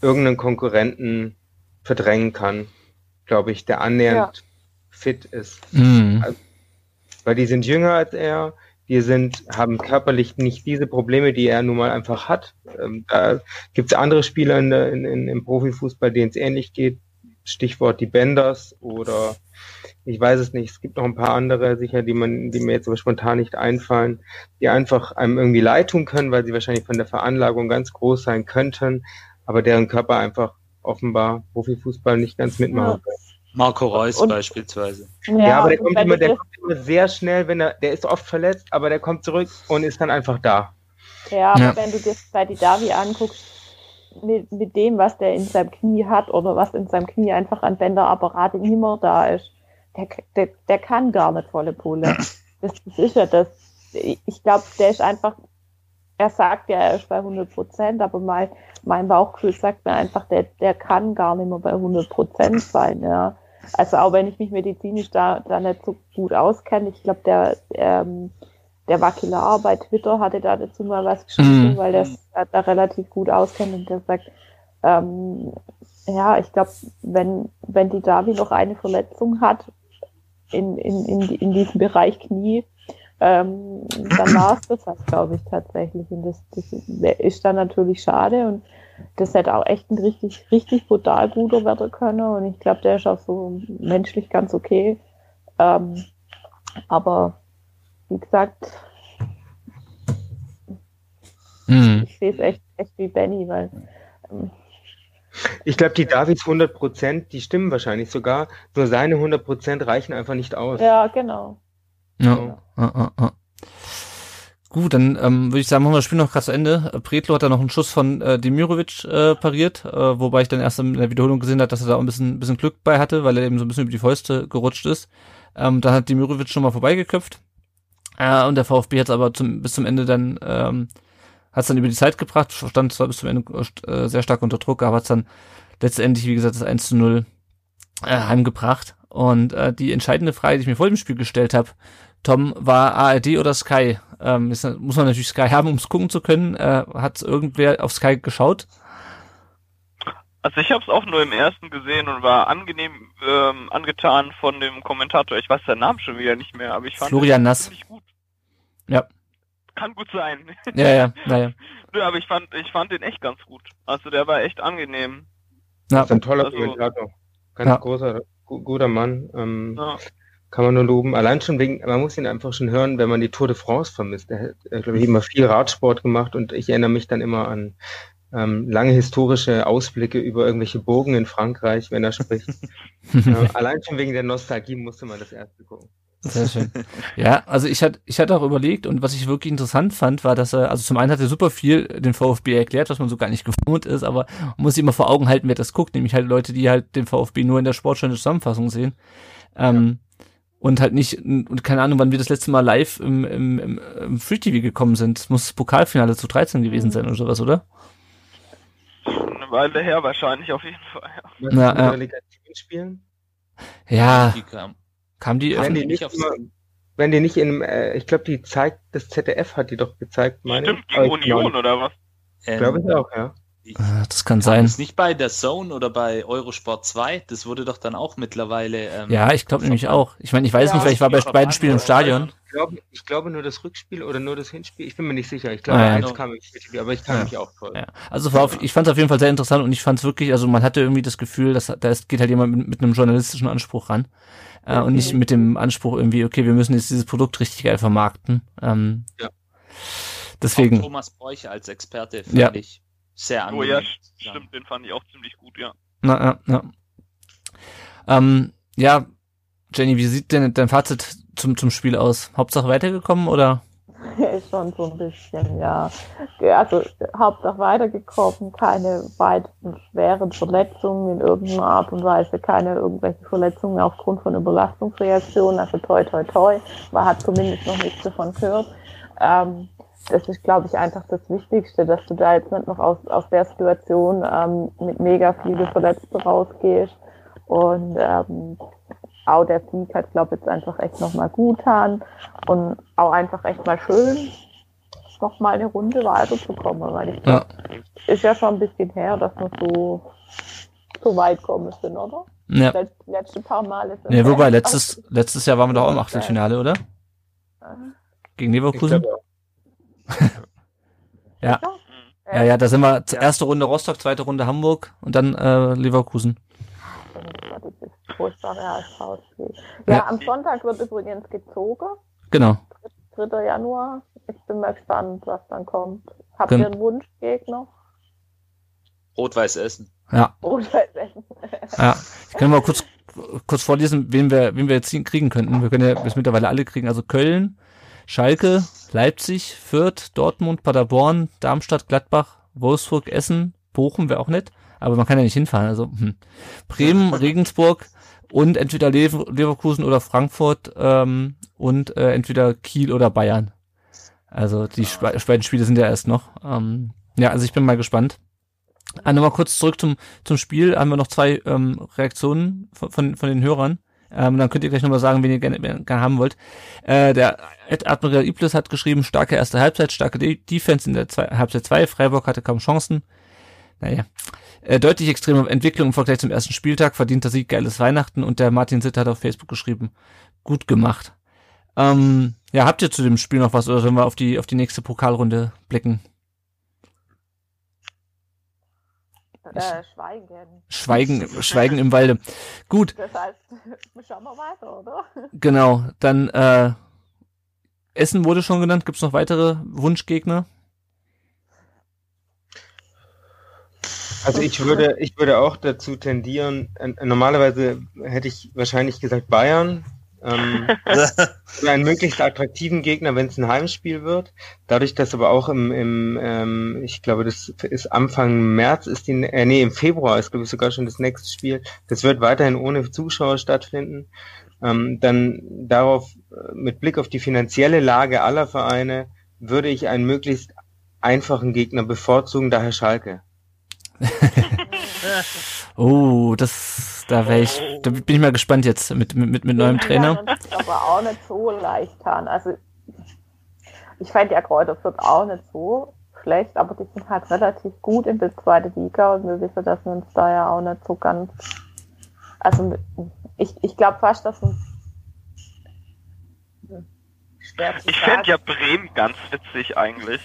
irgendeinen Konkurrenten verdrängen kann, glaube ich, der annähernd ja. fit ist. Mhm. Also, weil die sind jünger als er, die sind, haben körperlich nicht diese Probleme, die er nun mal einfach hat. Ähm, da gibt es andere Spieler in der, in, in, im Profifußball, denen es ähnlich geht. Stichwort die Benders oder ich weiß es nicht. Es gibt noch ein paar andere sicher, die man, die mir jetzt aber spontan nicht einfallen, die einfach einem irgendwie leid tun können, weil sie wahrscheinlich von der Veranlagung ganz groß sein könnten, aber deren Körper einfach offenbar Profifußball nicht ganz mitmachen ja. Marco Reus und, beispielsweise. Ja, ja aber der kommt, immer, der kommt immer sehr schnell, wenn er, der ist oft verletzt, aber der kommt zurück und ist dann einfach da. Ja, aber ja. wenn du dir bei die Davi anguckst, mit, mit dem, was der in seinem Knie hat oder was in seinem Knie einfach an Bänderapparat immer da ist, der, der, der kann gar nicht volle Pulle. Das, das ist ja das. Ich glaube, der ist einfach, er sagt ja, er ist bei 100 Prozent, aber mein, mein Bauchgefühl sagt mir einfach, der, der kann gar nicht mehr bei 100 Prozent sein, ja. Also auch wenn ich mich medizinisch da, da nicht so gut auskenne, ich glaube, der, ähm, der Wakilar bei Twitter hatte da dazu mal was geschrieben, mhm. weil der da relativ gut auskennt und der sagt, ähm, ja, ich glaube, wenn, wenn die Davi noch eine Verletzung hat in, in, in, in diesem Bereich Knie, ähm, dann war es das halt, glaube ich, tatsächlich. Und das, das ist dann natürlich schade und das hätte auch echt ein richtig, richtig brutal guter werden können. Und ich glaube, der ist auch so menschlich ganz okay. Ähm, aber wie gesagt, mhm. ich sehe es echt, echt wie Benny, weil. Ähm, ich glaube, die Davids 100 Prozent, die stimmen wahrscheinlich sogar. Nur seine 100 Prozent reichen einfach nicht aus. Ja, genau. Ja. ja. ja. Gut, dann ähm, würde ich sagen, machen wir das Spiel noch gerade zu Ende. Äh, Pretlo hat da noch einen Schuss von äh, Demirovic äh, pariert, äh, wobei ich dann erst in der Wiederholung gesehen habe, dass er da ein bisschen, bisschen Glück bei hatte, weil er eben so ein bisschen über die Fäuste gerutscht ist. Ähm, dann hat Demirovic schon mal vorbeigeköpft. Äh, und der VfB hat es aber zum, bis zum Ende dann, ähm, hat es dann über die Zeit gebracht, stand zwar bis zum Ende äh, sehr stark unter Druck, aber hat es dann letztendlich, wie gesagt, das 1 zu 0 äh, heimgebracht. Und äh, die entscheidende Frage, die ich mir vor dem Spiel gestellt habe, Tom, war ARD oder Sky? Ähm, ist, muss man natürlich Sky haben, um es gucken zu können. Äh, Hat irgendwer auf Sky geschaut? Also ich habe es auch nur im ersten gesehen und war angenehm ähm, angetan von dem Kommentator. Ich weiß seinen Namen schon wieder nicht mehr, aber ich fand Florian Nass. gut. Ja. Kann gut sein. Ja, ja, naja. Nö, aber ich fand, ich fand den echt ganz gut. Also der war echt angenehm. Ja. Das ist ein toller Also- Kommentator. Ganz Ja. großer, gu guter Mann. Ähm, Ja. Kann man nur loben. Allein schon wegen, man muss ihn einfach schon hören, wenn man die Tour de France vermisst. Er hat, äh, glaube ich, immer viel Radsport gemacht und ich erinnere mich dann immer an ähm, lange historische Ausblicke über irgendwelche Burgen in Frankreich, wenn er spricht. äh, allein schon wegen der Nostalgie musste man das erste gucken. Sehr schön. Ja, also ich hatte, ich hatte auch überlegt und was ich wirklich interessant fand, war, dass er, also zum einen hat er super viel den VfB erklärt, was man so gar nicht gewohnt ist, aber man muss sich immer vor Augen halten, wer das guckt, nämlich halt Leute, die halt den VfB nur in der sportschönen Zusammenfassung sehen. Ähm, Und halt nicht, und keine Ahnung, wann wir das letzte Mal live im, im, im, im Free TV gekommen sind. Es muss das Pokalfinale zu 13 gewesen sein oder sowas, oder? Eine Weile her wahrscheinlich auf jeden Fall. Ja. Was Ja. Relegation spielen? Ja, Die kam. kam die, Wenn die nicht immer, wenn die nicht in, äh, ich glaube, die zeigt, das ZDF hat die doch gezeigt, meine Stimmt, ich. gegen Aber ich Union oder was? Ähm, Glaube ich auch, ja. Ah, das kann sein. es nicht bei der Zone oder bei Eurosport 2? Das wurde doch dann auch mittlerweile. Ähm, Ja, ich glaube nämlich auch. Ich meine, ich weiß Ja, nicht, weil ich war bei ich- beiden Spielen im Stadion. Ich glaube, ich glaube nur das Rückspiel oder nur das Hinspiel. Ich bin mir nicht sicher. Ich glaube, Ah, ja. eins kam im Spiel, aber ich kann Ja. mich auch voll. Ja, also war auf, ich fand es auf jeden Fall sehr interessant und ich fand es wirklich, also man hatte irgendwie das Gefühl, dass da ist- geht halt jemand mit, mit einem journalistischen Anspruch ran äh, und nicht mit dem Anspruch irgendwie, okay, wir müssen jetzt dieses Produkt richtig geil vermarkten. Ähm, Ja. Auch Deswegen, Thomas Bräuch als Experte fand Ja. ich sehr Oh angenehm. ja, Ja. stimmt, den fand ich auch ziemlich gut, ja. na, ja, ja. Ähm, ja, Jenny, wie sieht denn dein Fazit zum, zum Spiel aus? Hauptsache weitergekommen oder? Schon so ein bisschen, ja. Ja, Also Hauptsache weitergekommen, keine weiteren schweren Verletzungen in irgendeiner Art und Weise, keine irgendwelche Verletzungen aufgrund von Überlastungsreaktionen, also toi toi toi, man hat zumindest noch nichts davon gehört. Ähm, das ist, glaube ich, einfach das Wichtigste, dass du da jetzt nicht noch aus, aus der Situation ähm, mit mega viele Verletzten rausgehst. Und ähm, auch der Sieg hat, glaube ich, jetzt einfach echt nochmal gut getan und auch einfach echt mal schön, noch mal eine Runde weiterzukommen, weil ich Ja. glaube, ist ja schon ein bisschen her, dass wir so, so weit kommen sind, oder? Ja. Letz, letzte paar Male sind Nee, wir wobei, letztes, letztes Jahr waren wir doch auch im Achtelfinale, oder? Gegen Ich Leverkusen? Ja. Ja, ja, da sind wir, zur erste Runde Rostock, zweite Runde Hamburg und dann äh, Leverkusen. Ja, am Sonntag wird übrigens gezogen, Genau. 3. Januar. Ich bin mal gespannt, was dann kommt. Habt Gen- ihr einen Wunschgegner? Rot-Weiß Essen. Ja, Oder ja. Ich kann mal kurz, kurz vorlesen, wen wir, wen wir jetzt kriegen könnten. Wir können ja bis mittlerweile alle kriegen. Also Köln, Schalke, Leipzig, Fürth, Dortmund, Paderborn, Darmstadt, Gladbach, Wolfsburg, Essen, Bochum wäre auch nett, aber man kann ja nicht hinfahren. Also hm. Bremen, Regensburg und entweder Lever Leverkusen oder Frankfurt ähm, und äh, entweder Kiel oder Bayern. Also die sp beiden Spiele sind ja erst noch. Ähm, ja, also ich bin mal gespannt. Ah, nochmal kurz zurück zum, zum Spiel. Haben wir noch zwei ähm, Reaktionen von, von, von den Hörern. Ähm, dann könnt ihr gleich nochmal sagen, wen ihr gerne, gerne haben wollt. Äh, der Ed Admiral Iblis hat geschrieben, starke erste Halbzeit, starke De Defense in der zwei, Halbzeit 2. Freiburg hatte kaum Chancen. Naja. Äh, deutlich extreme Entwicklung im Vergleich zum ersten Spieltag, verdienter Sieg, geiles Weihnachten und der Martin Sitt hat auf Facebook geschrieben, gut gemacht. Ähm, ja, habt ihr zu dem Spiel noch was oder sollen wir auf die, auf die nächste Pokalrunde blicken? Äh, Schweigen. Schweigen, Schweigen im Walde. Gut, Das heißt, schauen wir weiter, oder? genau. Dann äh, Essen wurde schon genannt. Gibt's noch weitere Wunschgegner? Also ich würde, ich würde auch dazu tendieren, äh, normalerweise hätte ich wahrscheinlich gesagt Bayern, Ähm, einen möglichst attraktiven Gegner, wenn es ein Heimspiel wird. Dadurch, dass aber auch im, im ähm, ich glaube, das ist Anfang März, ist die, äh, nee, im Februar ist, glaube ich, sogar schon das nächste Spiel. Das wird weiterhin ohne Zuschauer stattfinden. Ähm, dann darauf, äh, mit Blick auf die finanzielle Lage aller Vereine, würde ich einen möglichst einfachen Gegner bevorzugen, daher Schalke. oh, das, da wäre ich, da bin ich mal gespannt jetzt mit, mit, mit, mit neuem Trainer. Das aber auch nicht so leicht kann. Also, ich fand ja Kräuter wird auch nicht so schlecht, aber die sind halt relativ gut in der zweiten Liga und wir wissen, dass wir uns da ja auch nicht so ganz, also, ich, ich glaube fast, dass uns ich fände ja Bremen ganz witzig eigentlich.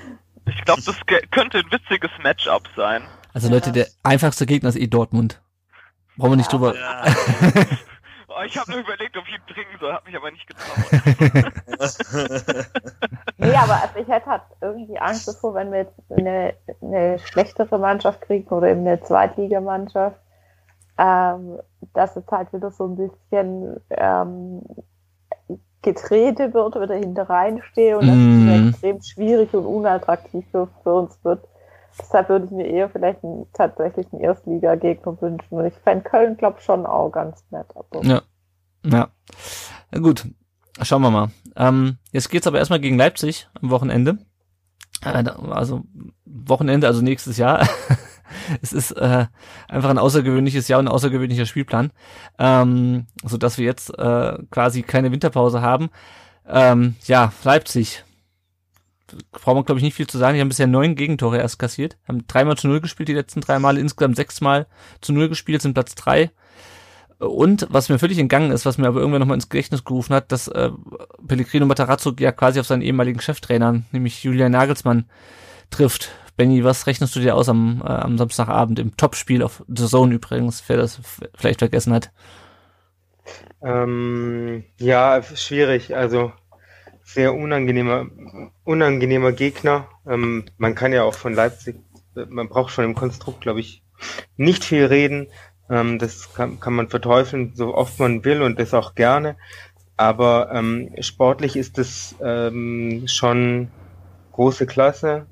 ich glaube, das könnte ein witziges Matchup sein. Also Leute, der einfachste Gegner ist eh Dortmund. Brauchen wir nicht drüber. Ja. oh, ich habe nur überlegt, ob ich ihn bringen soll, habe mich aber nicht getraut. nee, aber also ich hätte halt irgendwie Angst davor, wenn wir jetzt eine, eine schlechtere Mannschaft kriegen oder eben eine Zweitligamannschaft, ähm, dass es halt wieder so ein bisschen ähm, getrete wird, wieder hinter reinstehe und mm. das extrem schwierig und unattraktiv für, für uns wird. Deshalb würde ich mir eher vielleicht einen, tatsächlich einen Erstliga-Gegner wünschen. Ich fände Köln, glaube ich, schon auch ganz nett. Ja. Ja. Na gut. Schauen wir mal. Ähm, jetzt geht's aber erstmal gegen Leipzig am Wochenende. Äh, also Wochenende, also nächstes Jahr. es ist äh, einfach ein außergewöhnliches Jahr und ein außergewöhnlicher Spielplan, ähm, so dass wir jetzt äh, quasi keine Winterpause haben. Ähm, ja, Leipzig. Brauchen wir, glaube ich, nicht viel zu sagen. Die haben bisher neun Gegentore erst kassiert, haben dreimal zu null gespielt, die letzten drei Male, insgesamt sechsmal zu null gespielt, sind Platz drei. Und was mir völlig entgangen ist, was mir aber irgendwann nochmal ins Gedächtnis gerufen hat, dass äh, Pellegrino Matarazzo ja quasi auf seinen ehemaligen Cheftrainer, nämlich Julian Nagelsmann, trifft. Benny, was rechnest du dir aus am, äh, am Samstagabend im Topspiel auf The Zone übrigens, wer das vielleicht vergessen hat? Ähm, ja, schwierig. Also sehr unangenehmer, unangenehmer Gegner. Ähm, man kann ja auch von Leipzig, man braucht schon im Konstrukt, glaube ich, nicht viel reden. Ähm, das kann, kann man verteufeln, so oft man will und das auch gerne. Aber ähm, sportlich ist es ähm, schon große Klasse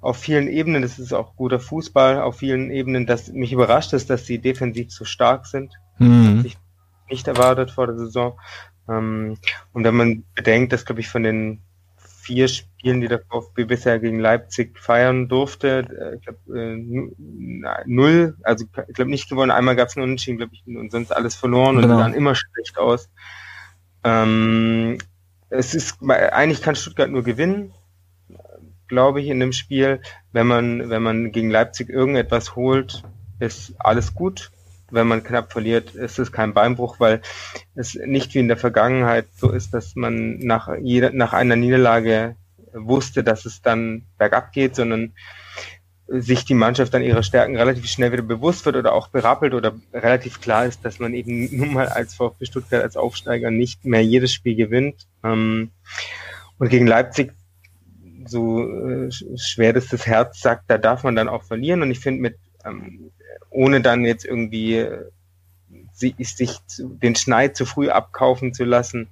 auf vielen Ebenen, das ist auch guter Fußball, auf vielen Ebenen, dass mich überrascht ist, dass sie defensiv so stark sind. Mhm. Das ich nicht erwartet vor der Saison. Ähm, und wenn man bedenkt, dass, glaube ich, von den vier Spielen, die der VfB bisher gegen Leipzig feiern durfte, äh, ich glaube, äh, null, also ich glaube nicht gewonnen, einmal gab es einen Unentschieden, glaube ich, und sonst alles verloren genau. und sahen immer schlecht aus. Ähm, es ist, eigentlich kann Stuttgart nur gewinnen, glaube ich, in dem Spiel. Wenn man, wenn man gegen Leipzig irgendetwas holt, ist alles gut. Wenn man knapp verliert, ist es kein Beinbruch, weil es nicht wie in der Vergangenheit so ist, dass man nach, jeder, nach einer Niederlage wusste, dass es dann bergab geht, sondern sich die Mannschaft dann ihrer Stärken relativ schnell wieder bewusst wird oder auch berappelt oder relativ klar ist, dass man eben nun mal als VfB Stuttgart als Aufsteiger nicht mehr jedes Spiel gewinnt. Ähm, und gegen Leipzig so äh, schwer das das Herz sagt, da darf man dann auch verlieren. Und ich finde, mit ähm, ohne dann jetzt irgendwie äh, sich, sich den Schneid zu früh abkaufen zu lassen,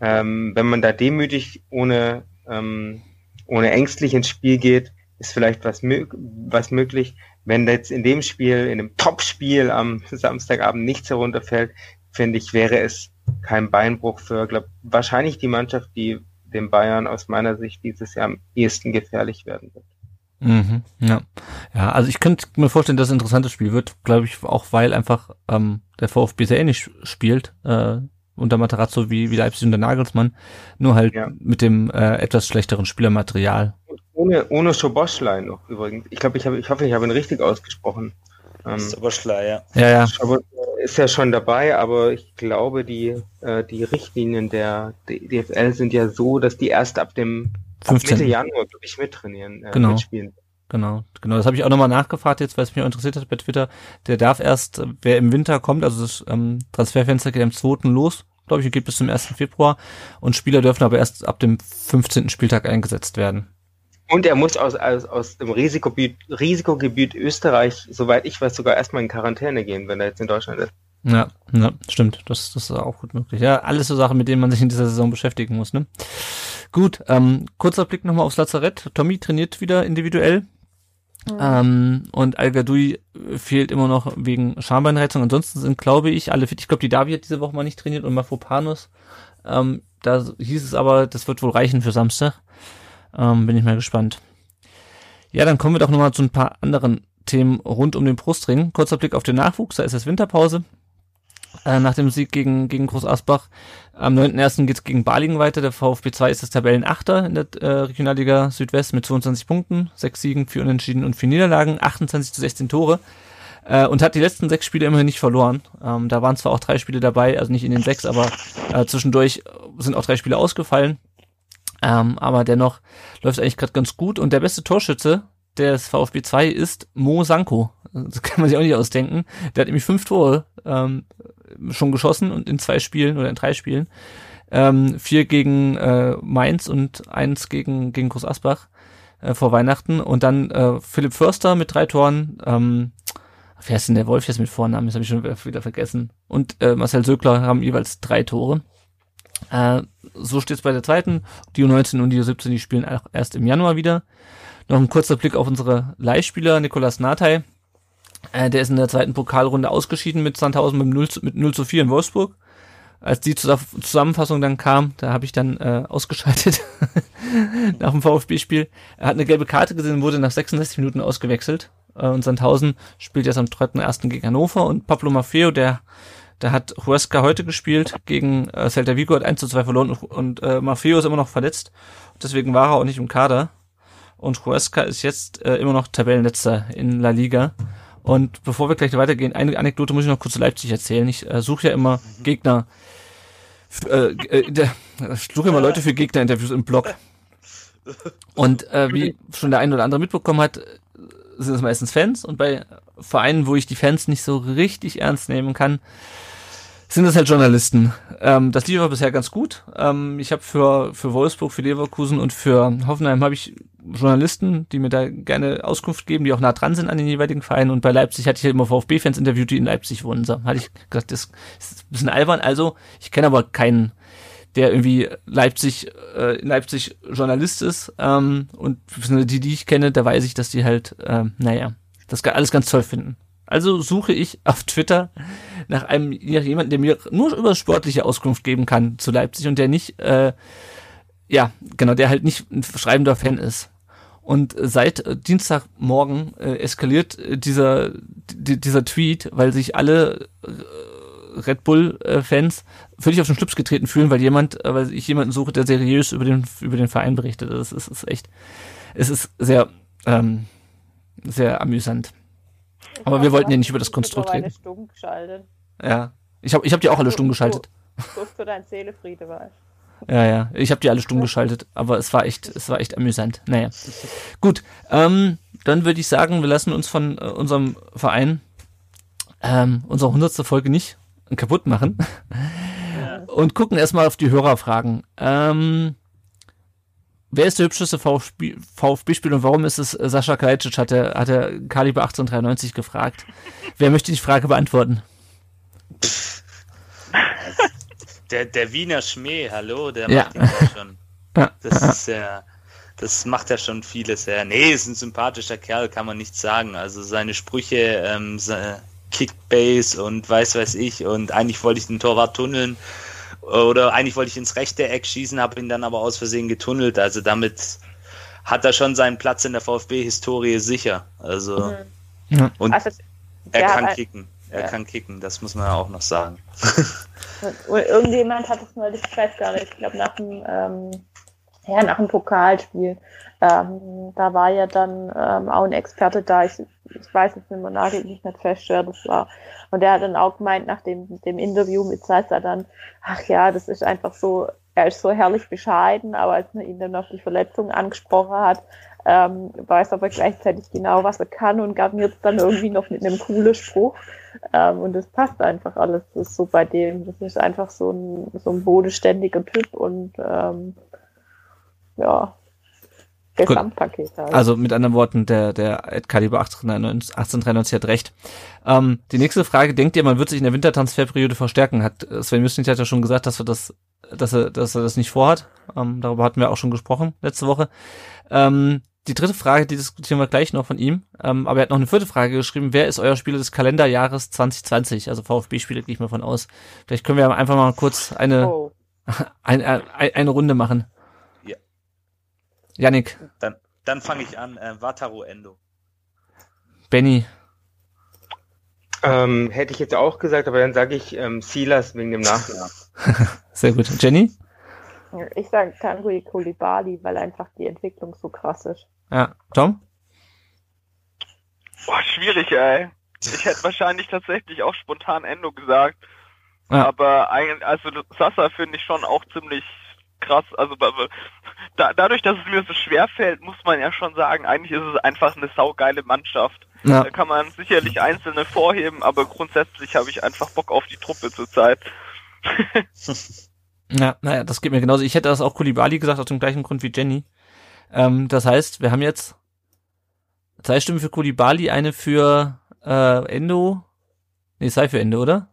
ähm, wenn man da demütig ohne ähm, ohne ängstlich ins Spiel geht, ist vielleicht was, was möglich. Wenn jetzt in dem Spiel, in dem Top-Spiel am Samstagabend nichts herunterfällt, finde ich, wäre es kein Beinbruch für, glaub, wahrscheinlich die Mannschaft, die den Bayern aus meiner Sicht dieses Jahr am ehesten gefährlich werden wird. Mhm, ja. ja, also ich könnte mir vorstellen, dass es ein interessantes Spiel wird, glaube ich, auch weil einfach ähm, der VfB sehr ähnlich spielt, äh, unter Materazzo wie, wie Leipzig unter Nagelsmann, nur halt ja. mit dem äh, etwas schlechteren Spielermaterial. Ohne, ohne Schoboschlein noch übrigens. Ich glaube, ich, habe, ich hoffe, ich habe ihn richtig ausgesprochen. Ähm, Schoboschlei, ja. Ja, ja. Schoboschlei ist ja schon dabei, aber ich glaube, die, äh, die Richtlinien der DFL sind ja so, dass die erst ab dem 15. Mitte Januar, glaube ich, mittrainieren, äh, genau. mitspielen. Genau, genau. Das habe ich auch nochmal nachgefragt jetzt, weil es mich auch interessiert hat bei Twitter. Der darf erst, wer im Winter kommt, also das ähm, Transferfenster geht am 2. los, glaube ich, und geht bis zum 1. Februar. Und Spieler dürfen aber erst ab dem 15. Spieltag eingesetzt werden. Und er muss aus, aus, aus dem Risikogebiet, Risikogebiet Österreich, soweit ich weiß, sogar erstmal in Quarantäne gehen, wenn er jetzt in Deutschland ist. Ja, ja, stimmt. Das, das ist auch gut möglich. Ja, alles so Sachen, mit denen man sich in dieser Saison beschäftigen muss, ne? Gut, ähm, kurzer Blick nochmal aufs Lazarett. Tommy trainiert wieder individuell. Mhm. Ähm, und Al Gadoui fehlt immer noch wegen Schambeinreizung. Ansonsten sind, glaube ich, alle fit. Ich glaube, die Davi hat diese Woche mal nicht trainiert und Mafropanus. Ähm, da hieß es aber, das wird wohl reichen für Samstag. Ähm, bin ich mal gespannt. Ja, dann kommen wir doch nochmal zu ein paar anderen Themen rund um den Brustring. Kurzer Blick auf den Nachwuchs, da ist es Winterpause. Äh, nach dem Sieg gegen, gegen Groß Asbach. Am 9.1. geht es gegen Balingen weiter. Der VfB 2 ist das Tabellenachter in der äh, Regionalliga Südwest mit 22 Punkten, 6 Siegen, 4 Unentschieden und 4 Niederlagen, 28 zu 16 Tore. Äh, und hat die letzten sechs Spiele immerhin nicht verloren. Ähm, da waren zwar auch drei Spiele dabei, also nicht in den sechs, aber äh, zwischendurch sind auch drei Spiele ausgefallen. Ähm, aber dennoch läuft eigentlich gerade ganz gut. Und der beste Torschütze des VfB 2 ist Mo Sanko. Das kann man sich auch nicht ausdenken. Der hat nämlich fünf Tore ähm, schon geschossen und in zwei Spielen oder in drei Spielen. Ähm, vier gegen äh, Mainz und eins gegen, gegen Groß Asbach äh, vor Weihnachten. Und dann äh, Philipp Förster mit drei Toren. Ähm, wer ist denn der Wolf jetzt mit Vornamen? Das habe ich schon wieder vergessen. Und äh, Marcel Söckler haben jeweils drei Tore. Äh, so steht es bei der zweiten. Die U19 und die U17, die spielen auch erst im Januar wieder. Noch ein kurzer Blick auf unsere Leihspieler, Nikolas Natay. Äh, der ist in der zweiten Pokalrunde ausgeschieden mit Sandhausen mit 0 zu, mit 0 zu 4 in Wolfsburg. Als die Zusammenfassung dann kam, da habe ich dann äh, ausgeschaltet nach dem VfB-Spiel. Er hat eine gelbe Karte gesehen, wurde nach 66 Minuten ausgewechselt. Äh, und Sandhausen spielt jetzt am 3.1. gegen Hannover. Und Pablo Maffeo, der der hat Huesca heute gespielt gegen äh, Celta Vigo, hat 1 zu 2 verloren und, und äh, Maffeo ist immer noch verletzt. Deswegen war er auch nicht im Kader. Und Huesca ist jetzt äh, immer noch Tabellenletzter in La Liga. Und bevor wir gleich weitergehen, eine Anekdote muss ich noch kurz zu Leipzig erzählen. Ich äh, suche ja immer Gegner, äh, äh, ich suche immer Leute für Gegnerinterviews im Blog. Und äh, wie schon der eine oder andere mitbekommen hat, sind es meistens Fans. Und bei Vereinen, wo ich die Fans nicht so richtig ernst nehmen kann, sind das halt Journalisten. Ähm, das lief aber bisher ganz gut. Ähm, ich habe für, für Wolfsburg, für Leverkusen und für Hoffenheim habe ich Journalisten, die mir da gerne Auskunft geben, die auch nah dran sind an den jeweiligen Vereinen. Und bei Leipzig hatte ich halt immer VfB-Fans interviewt, die in Leipzig wohnen. So, hatte ich gesagt, das ist ein bisschen albern. Also, ich kenne aber keinen, der irgendwie Leipzig, äh, Leipzig Journalist ist. Ähm, und die, die ich kenne, da weiß ich, dass die halt, äh, naja, das alles ganz toll finden. Also suche ich auf Twitter nach einem nach jemanden, der mir nur über sportliche Auskunft geben kann zu Leipzig und der nicht, äh, ja, genau, der halt nicht ein schreibender Fan ist. Und seit Dienstagmorgen äh, eskaliert äh, dieser dieser Tweet, weil sich alle äh, Red Bull-Fans äh, völlig auf den Schlips getreten fühlen, weil jemand, weil ich jemanden suche, der seriös über den über den Verein berichtet. Das ist, ist echt, es ist sehr ähm, sehr amüsant. Aber wir wollten ja nicht über das Konstrukt reden. stumm geschaltet. Ja. Ich habe ich hab die auch alle stumm geschaltet. So, für dein Seelefriede war. Ja, ja. Ich habe die alle stumm geschaltet, aber es war echt, es war echt amüsant. Naja. Gut. Ähm, dann würde ich sagen, wir lassen uns von äh, unserem Verein ähm, unsere hundertste Folge nicht kaputt machen. Ja. Und gucken erstmal auf die Hörerfragen. Ähm, Wer ist der hübscheste VfB-Spieler und warum ist es Sascha Kalajdzic, hat der, hat der Kaliber 1893 gefragt. Wer möchte die Frage beantworten? Der, der Wiener Schmäh, hallo, der ja. macht ihn auch schon. Das ist ja, das macht ja schon vieles her. Nee, ist ein sympathischer Kerl, kann man nicht sagen. Also seine Sprüche, ähm, Kickbase und weiß weiß ich und eigentlich wollte ich den Torwart tunneln oder eigentlich wollte ich ins rechte Eck schießen, habe ihn dann aber aus Versehen getunnelt. Also damit hat er schon seinen Platz in der VfB-Historie sicher. Also ja. und also, er kann halt, kicken. Er ja. kann kicken, das muss man ja auch noch sagen. Irgendjemand hat es mal, ich weiß gar nicht, ich glaube nach dem ähm, ja, nach dem Pokalspiel. Ähm, da war ja dann ähm, auch ein Experte da. Ich, ich weiß jetzt nicht mehr, nagelt mich nicht fest, wer das war. Und der hat dann auch gemeint, nach dem, dem Interview mit Salsa dann, ach ja, das ist einfach so, er ist so herrlich bescheiden, aber als man ihn dann auf die Verletzung angesprochen hat, ähm, weiß aber gleichzeitig genau, was er kann und gab mir jetzt dann irgendwie noch mit einem coolen Spruch. Ähm, und das passt einfach alles. Das ist so bei dem. Das ist einfach so ein, so ein bodenständiger Typ und ähm, ja, Gesamtpaket halt. Also mit anderen Worten, der, der Ed Caliber 1893, 1893 hat recht. Ähm, die nächste Frage, denkt ihr, man wird sich in der Wintertransferperiode verstärken? Hat Sven Müsling hat ja schon gesagt, dass er das, dass er, dass er das nicht vorhat. Ähm, darüber hatten wir auch schon gesprochen letzte Woche. Ähm, die dritte Frage, die diskutieren wir gleich noch von ihm. Ähm, aber er hat noch eine vierte Frage geschrieben. Wer ist euer Spieler des Kalenderjahres 2020? Also VfB-Spieler gehe ich mal von aus. Vielleicht können wir einfach mal kurz eine, oh. eine, eine, eine Runde machen. Yannick. Dann, dann fange ich an. Äh, Wataru Endo. Benny. Ähm, hätte ich jetzt auch gesagt, aber dann sage ich ähm, Silas wegen dem Nachnamen. Sehr gut. Jenny? Ich sage Tanguy Koulibaly, weil einfach die Entwicklung so krass ist. Ja. Tom? Boah, schwierig, ey. Ich hätte wahrscheinlich tatsächlich auch spontan Endo gesagt. Ja. Aber eigentlich, also Sasa finde ich schon auch ziemlich krass. Also da, dadurch, dass es mir so schwer fällt, muss man ja schon sagen, eigentlich ist es einfach eine saugeile Mannschaft. Ja. Da kann man sicherlich einzelne vorheben, aber grundsätzlich habe ich einfach Bock auf die Truppe zurzeit. Ja, naja, das geht mir genauso. Ich hätte das auch Kulibali gesagt, aus dem gleichen Grund wie Jenny. Ähm, das heißt, wir haben jetzt zwei Stimmen für Kulibali, eine für äh, Endo. Nee, sei für Endo, oder?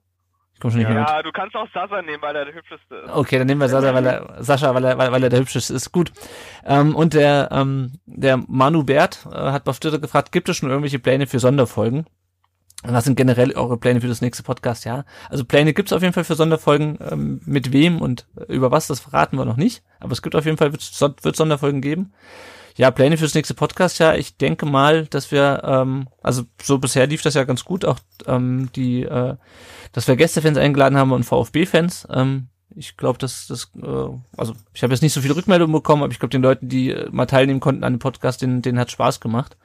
Ich komme schon nicht mehr mit. Ja, du kannst auch Sasa nehmen, weil er der hübscheste ist. Okay, dann nehmen wir Sascha, weil er, Sascha, weil er, weil, er der hübscheste ist. Gut. Ähm, und der, ähm, der Manu Bert äh, hat auf Twitter gefragt, gibt es schon irgendwelche Pläne für Sonderfolgen? Was sind generell eure Pläne für das nächste Podcast? Ja, also Pläne gibt's auf jeden Fall für Sonderfolgen. Ähm, mit wem und über was, das verraten wir noch nicht. Aber es gibt auf jeden Fall, wird, wird Sonderfolgen geben. Ja, Pläne fürs nächste Podcast, ja, ich denke mal, dass wir, ähm, also so bisher lief das ja ganz gut, auch ähm, die, äh, dass wir Gästefans eingeladen haben und VfB-Fans. Ähm, ich glaube, dass das, äh, also ich habe jetzt nicht so viele Rückmeldungen bekommen, aber ich glaube, den Leuten, die äh, mal teilnehmen konnten an dem Podcast, denen, denen hat Spaß gemacht.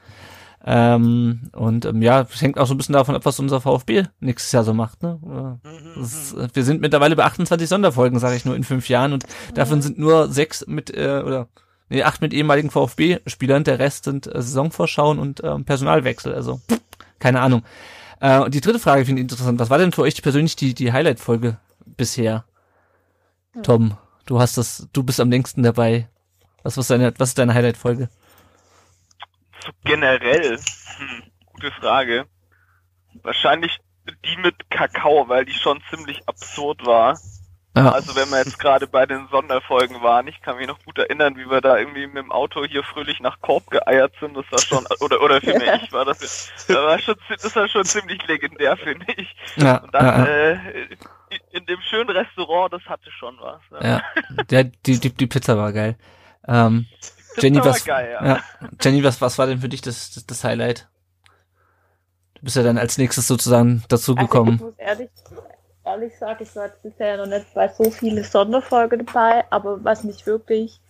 Ähm, und ähm, ja, es hängt auch so ein bisschen davon ab, was unser VfB nächstes Jahr so macht. Ne? Ist, äh, wir sind mittlerweile bei 28 Sonderfolgen, sage ich nur, in fünf Jahren und davon sind nur sechs mit, äh, oder nee, acht mit ehemaligen VfB-Spielern, der Rest sind äh, Saisonvorschauen und ähm, Personalwechsel, also pff, keine Ahnung. Äh, und die dritte Frage finde ich interessant. Was war denn für euch persönlich die, die Highlight-Folge bisher? Hm. Tom, du hast das, du bist am längsten dabei. Was, was, deine, was ist deine Highlight-Folge? So generell, hm, gute Frage. Wahrscheinlich die mit Kakao, weil die schon ziemlich absurd war. Ja. Also wenn wir jetzt gerade bei den Sonderfolgen waren, ich kann mich noch gut erinnern, wie wir da irgendwie mit dem Auto hier fröhlich nach Korb geeiert sind. Das war schon, oder oder für Ja. mich war das, das war schon, das war schon ziemlich legendär, finde ich. Ja, Und dann ja, äh, in dem schönen Restaurant, das hatte schon was. Ne? Ja, der, die, die, die Pizza war geil. Ähm, Jenny, war was, geil, ja. ja. Jenny, was, was war denn für dich das, das, das Highlight? Du bist ja dann als nächstes sozusagen dazu Also ich gekommen. muss ehrlich, ehrlich sagen, ich war jetzt bisher noch nicht bei so viele Sonderfolgen dabei, aber was mich wirklich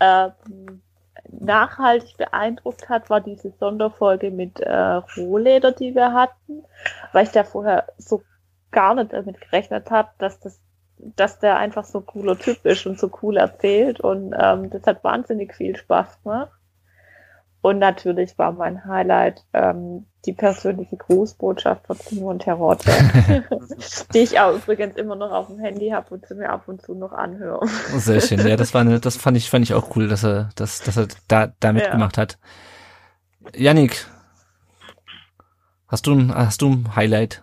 ähm, nachhaltig beeindruckt hat, war diese Sonderfolge mit äh, Rohleder, die wir hatten, weil ich da vorher so gar nicht damit gerechnet habe, dass das dass der einfach so cooler Typ ist und so cool erzählt und ähm, das hat wahnsinnig viel Spaß gemacht. Und natürlich war mein Highlight ähm, die persönliche Grußbotschaft von Simon Terodde, die ich auch übrigens immer noch auf dem Handy habe und sie mir ab und zu noch anhöre. Sehr schön. Ja, das war eine, das fand ich, fand ich auch cool, dass er, dass, dass er da, da mitgemacht hat. Yannick, hast du ein, hast du ein Highlight?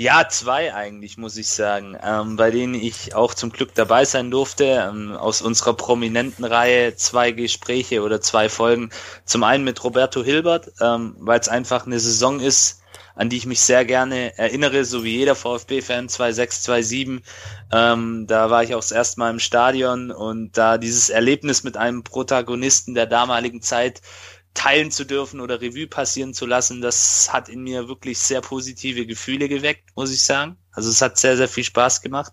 Ja, zwei eigentlich, muss ich sagen, ähm, bei denen ich auch zum Glück dabei sein durfte. Ähm, aus unserer prominenten Reihe zwei Gespräche oder zwei Folgen. Zum einen mit Roberto Hilbert, ähm, weil es einfach eine Saison ist, an die ich mich sehr gerne erinnere, so wie jeder VfB-Fan 2-6, 2-7. Ähm, da war ich auch das erste Mal im Stadion und da dieses Erlebnis mit einem Protagonisten der damaligen Zeit teilen zu dürfen oder Revue passieren zu lassen, das hat in mir wirklich sehr positive Gefühle geweckt, muss ich sagen. Also es hat sehr, sehr viel Spaß gemacht.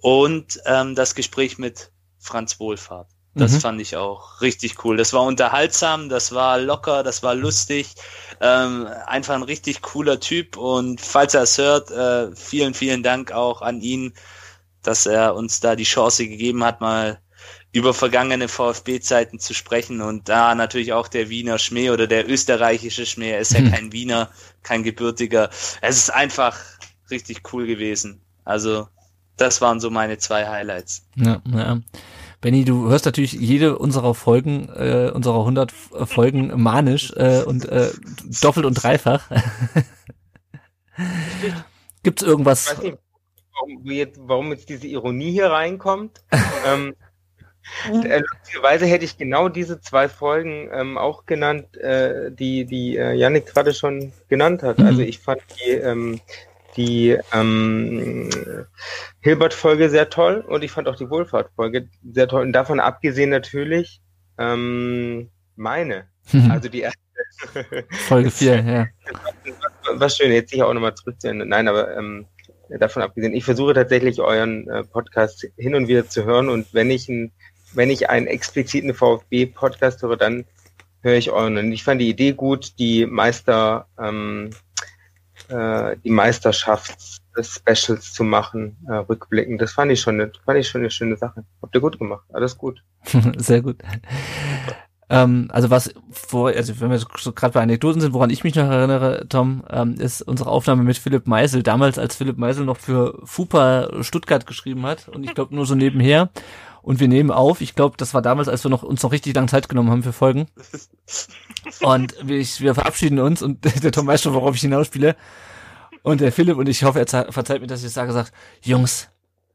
Und ähm, das Gespräch mit Franz Wohlfahrt. Das Mhm. fand ich auch richtig cool. Das war unterhaltsam, das war locker, das war lustig. Ähm, einfach ein richtig cooler Typ. Und falls er es hört, äh, vielen, vielen Dank auch an ihn, dass er uns da die Chance gegeben hat, mal über vergangene VfB-Zeiten zu sprechen und da natürlich auch der Wiener Schmäh oder der österreichische Schmäh. Er ist ja Hm. kein Wiener, kein gebürtiger. Es ist einfach richtig cool gewesen. Also das waren so meine zwei Highlights. Ja, ja. Benny, du hörst natürlich jede unserer Folgen, äh, unserer 100 Folgen manisch äh, und äh, doppelt und dreifach. Gibt's irgendwas? Ich weiß nicht, warum jetzt, warum jetzt diese Ironie hier reinkommt. ähm, äh, lustigerweise hätte ich genau diese zwei Folgen ähm, auch genannt, äh, die, die äh, Yannick gerade schon genannt hat. Mhm. Also ich fand die, ähm, die ähm, Hilbert-Folge sehr toll und ich fand auch die Wohlfahrt-Folge sehr toll. Und davon abgesehen natürlich ähm, meine. Also die erste. Folge 4, ja. Was schön, jetzt sicher auch nochmal zurückzuhören. Nein, aber ähm, davon abgesehen, ich versuche tatsächlich euren äh, Podcast hin und wieder zu hören und wenn ich ein, wenn ich einen expliziten VfB-Podcast höre, dann höre ich euren. Und ich fand die Idee gut, die Meister, ähm, äh, die Meisterschafts-Specials zu machen, äh, rückblickend. Das fand ich schon, eine, fand ich schon eine schöne Sache. Habt ihr gut gemacht. Alles gut. Sehr gut. Ähm, also was vor, also wenn wir so gerade bei Anekdoten sind, woran ich mich noch erinnere, Tom, ähm, ist unsere Aufnahme mit Philipp Meisel, damals als Philipp Meisel noch für FUPA Stuttgart geschrieben hat und ich glaube nur so nebenher. Und wir nehmen auf, ich glaube, das war damals, als wir noch uns noch richtig lange Zeit genommen haben für Folgen. Und wir, wir verabschieden uns und der Tom weiß schon, worauf ich hinausspiele. Und der Philipp und ich hoffe, er verzeiht mir, dass ich das sage, sagt, Jungs,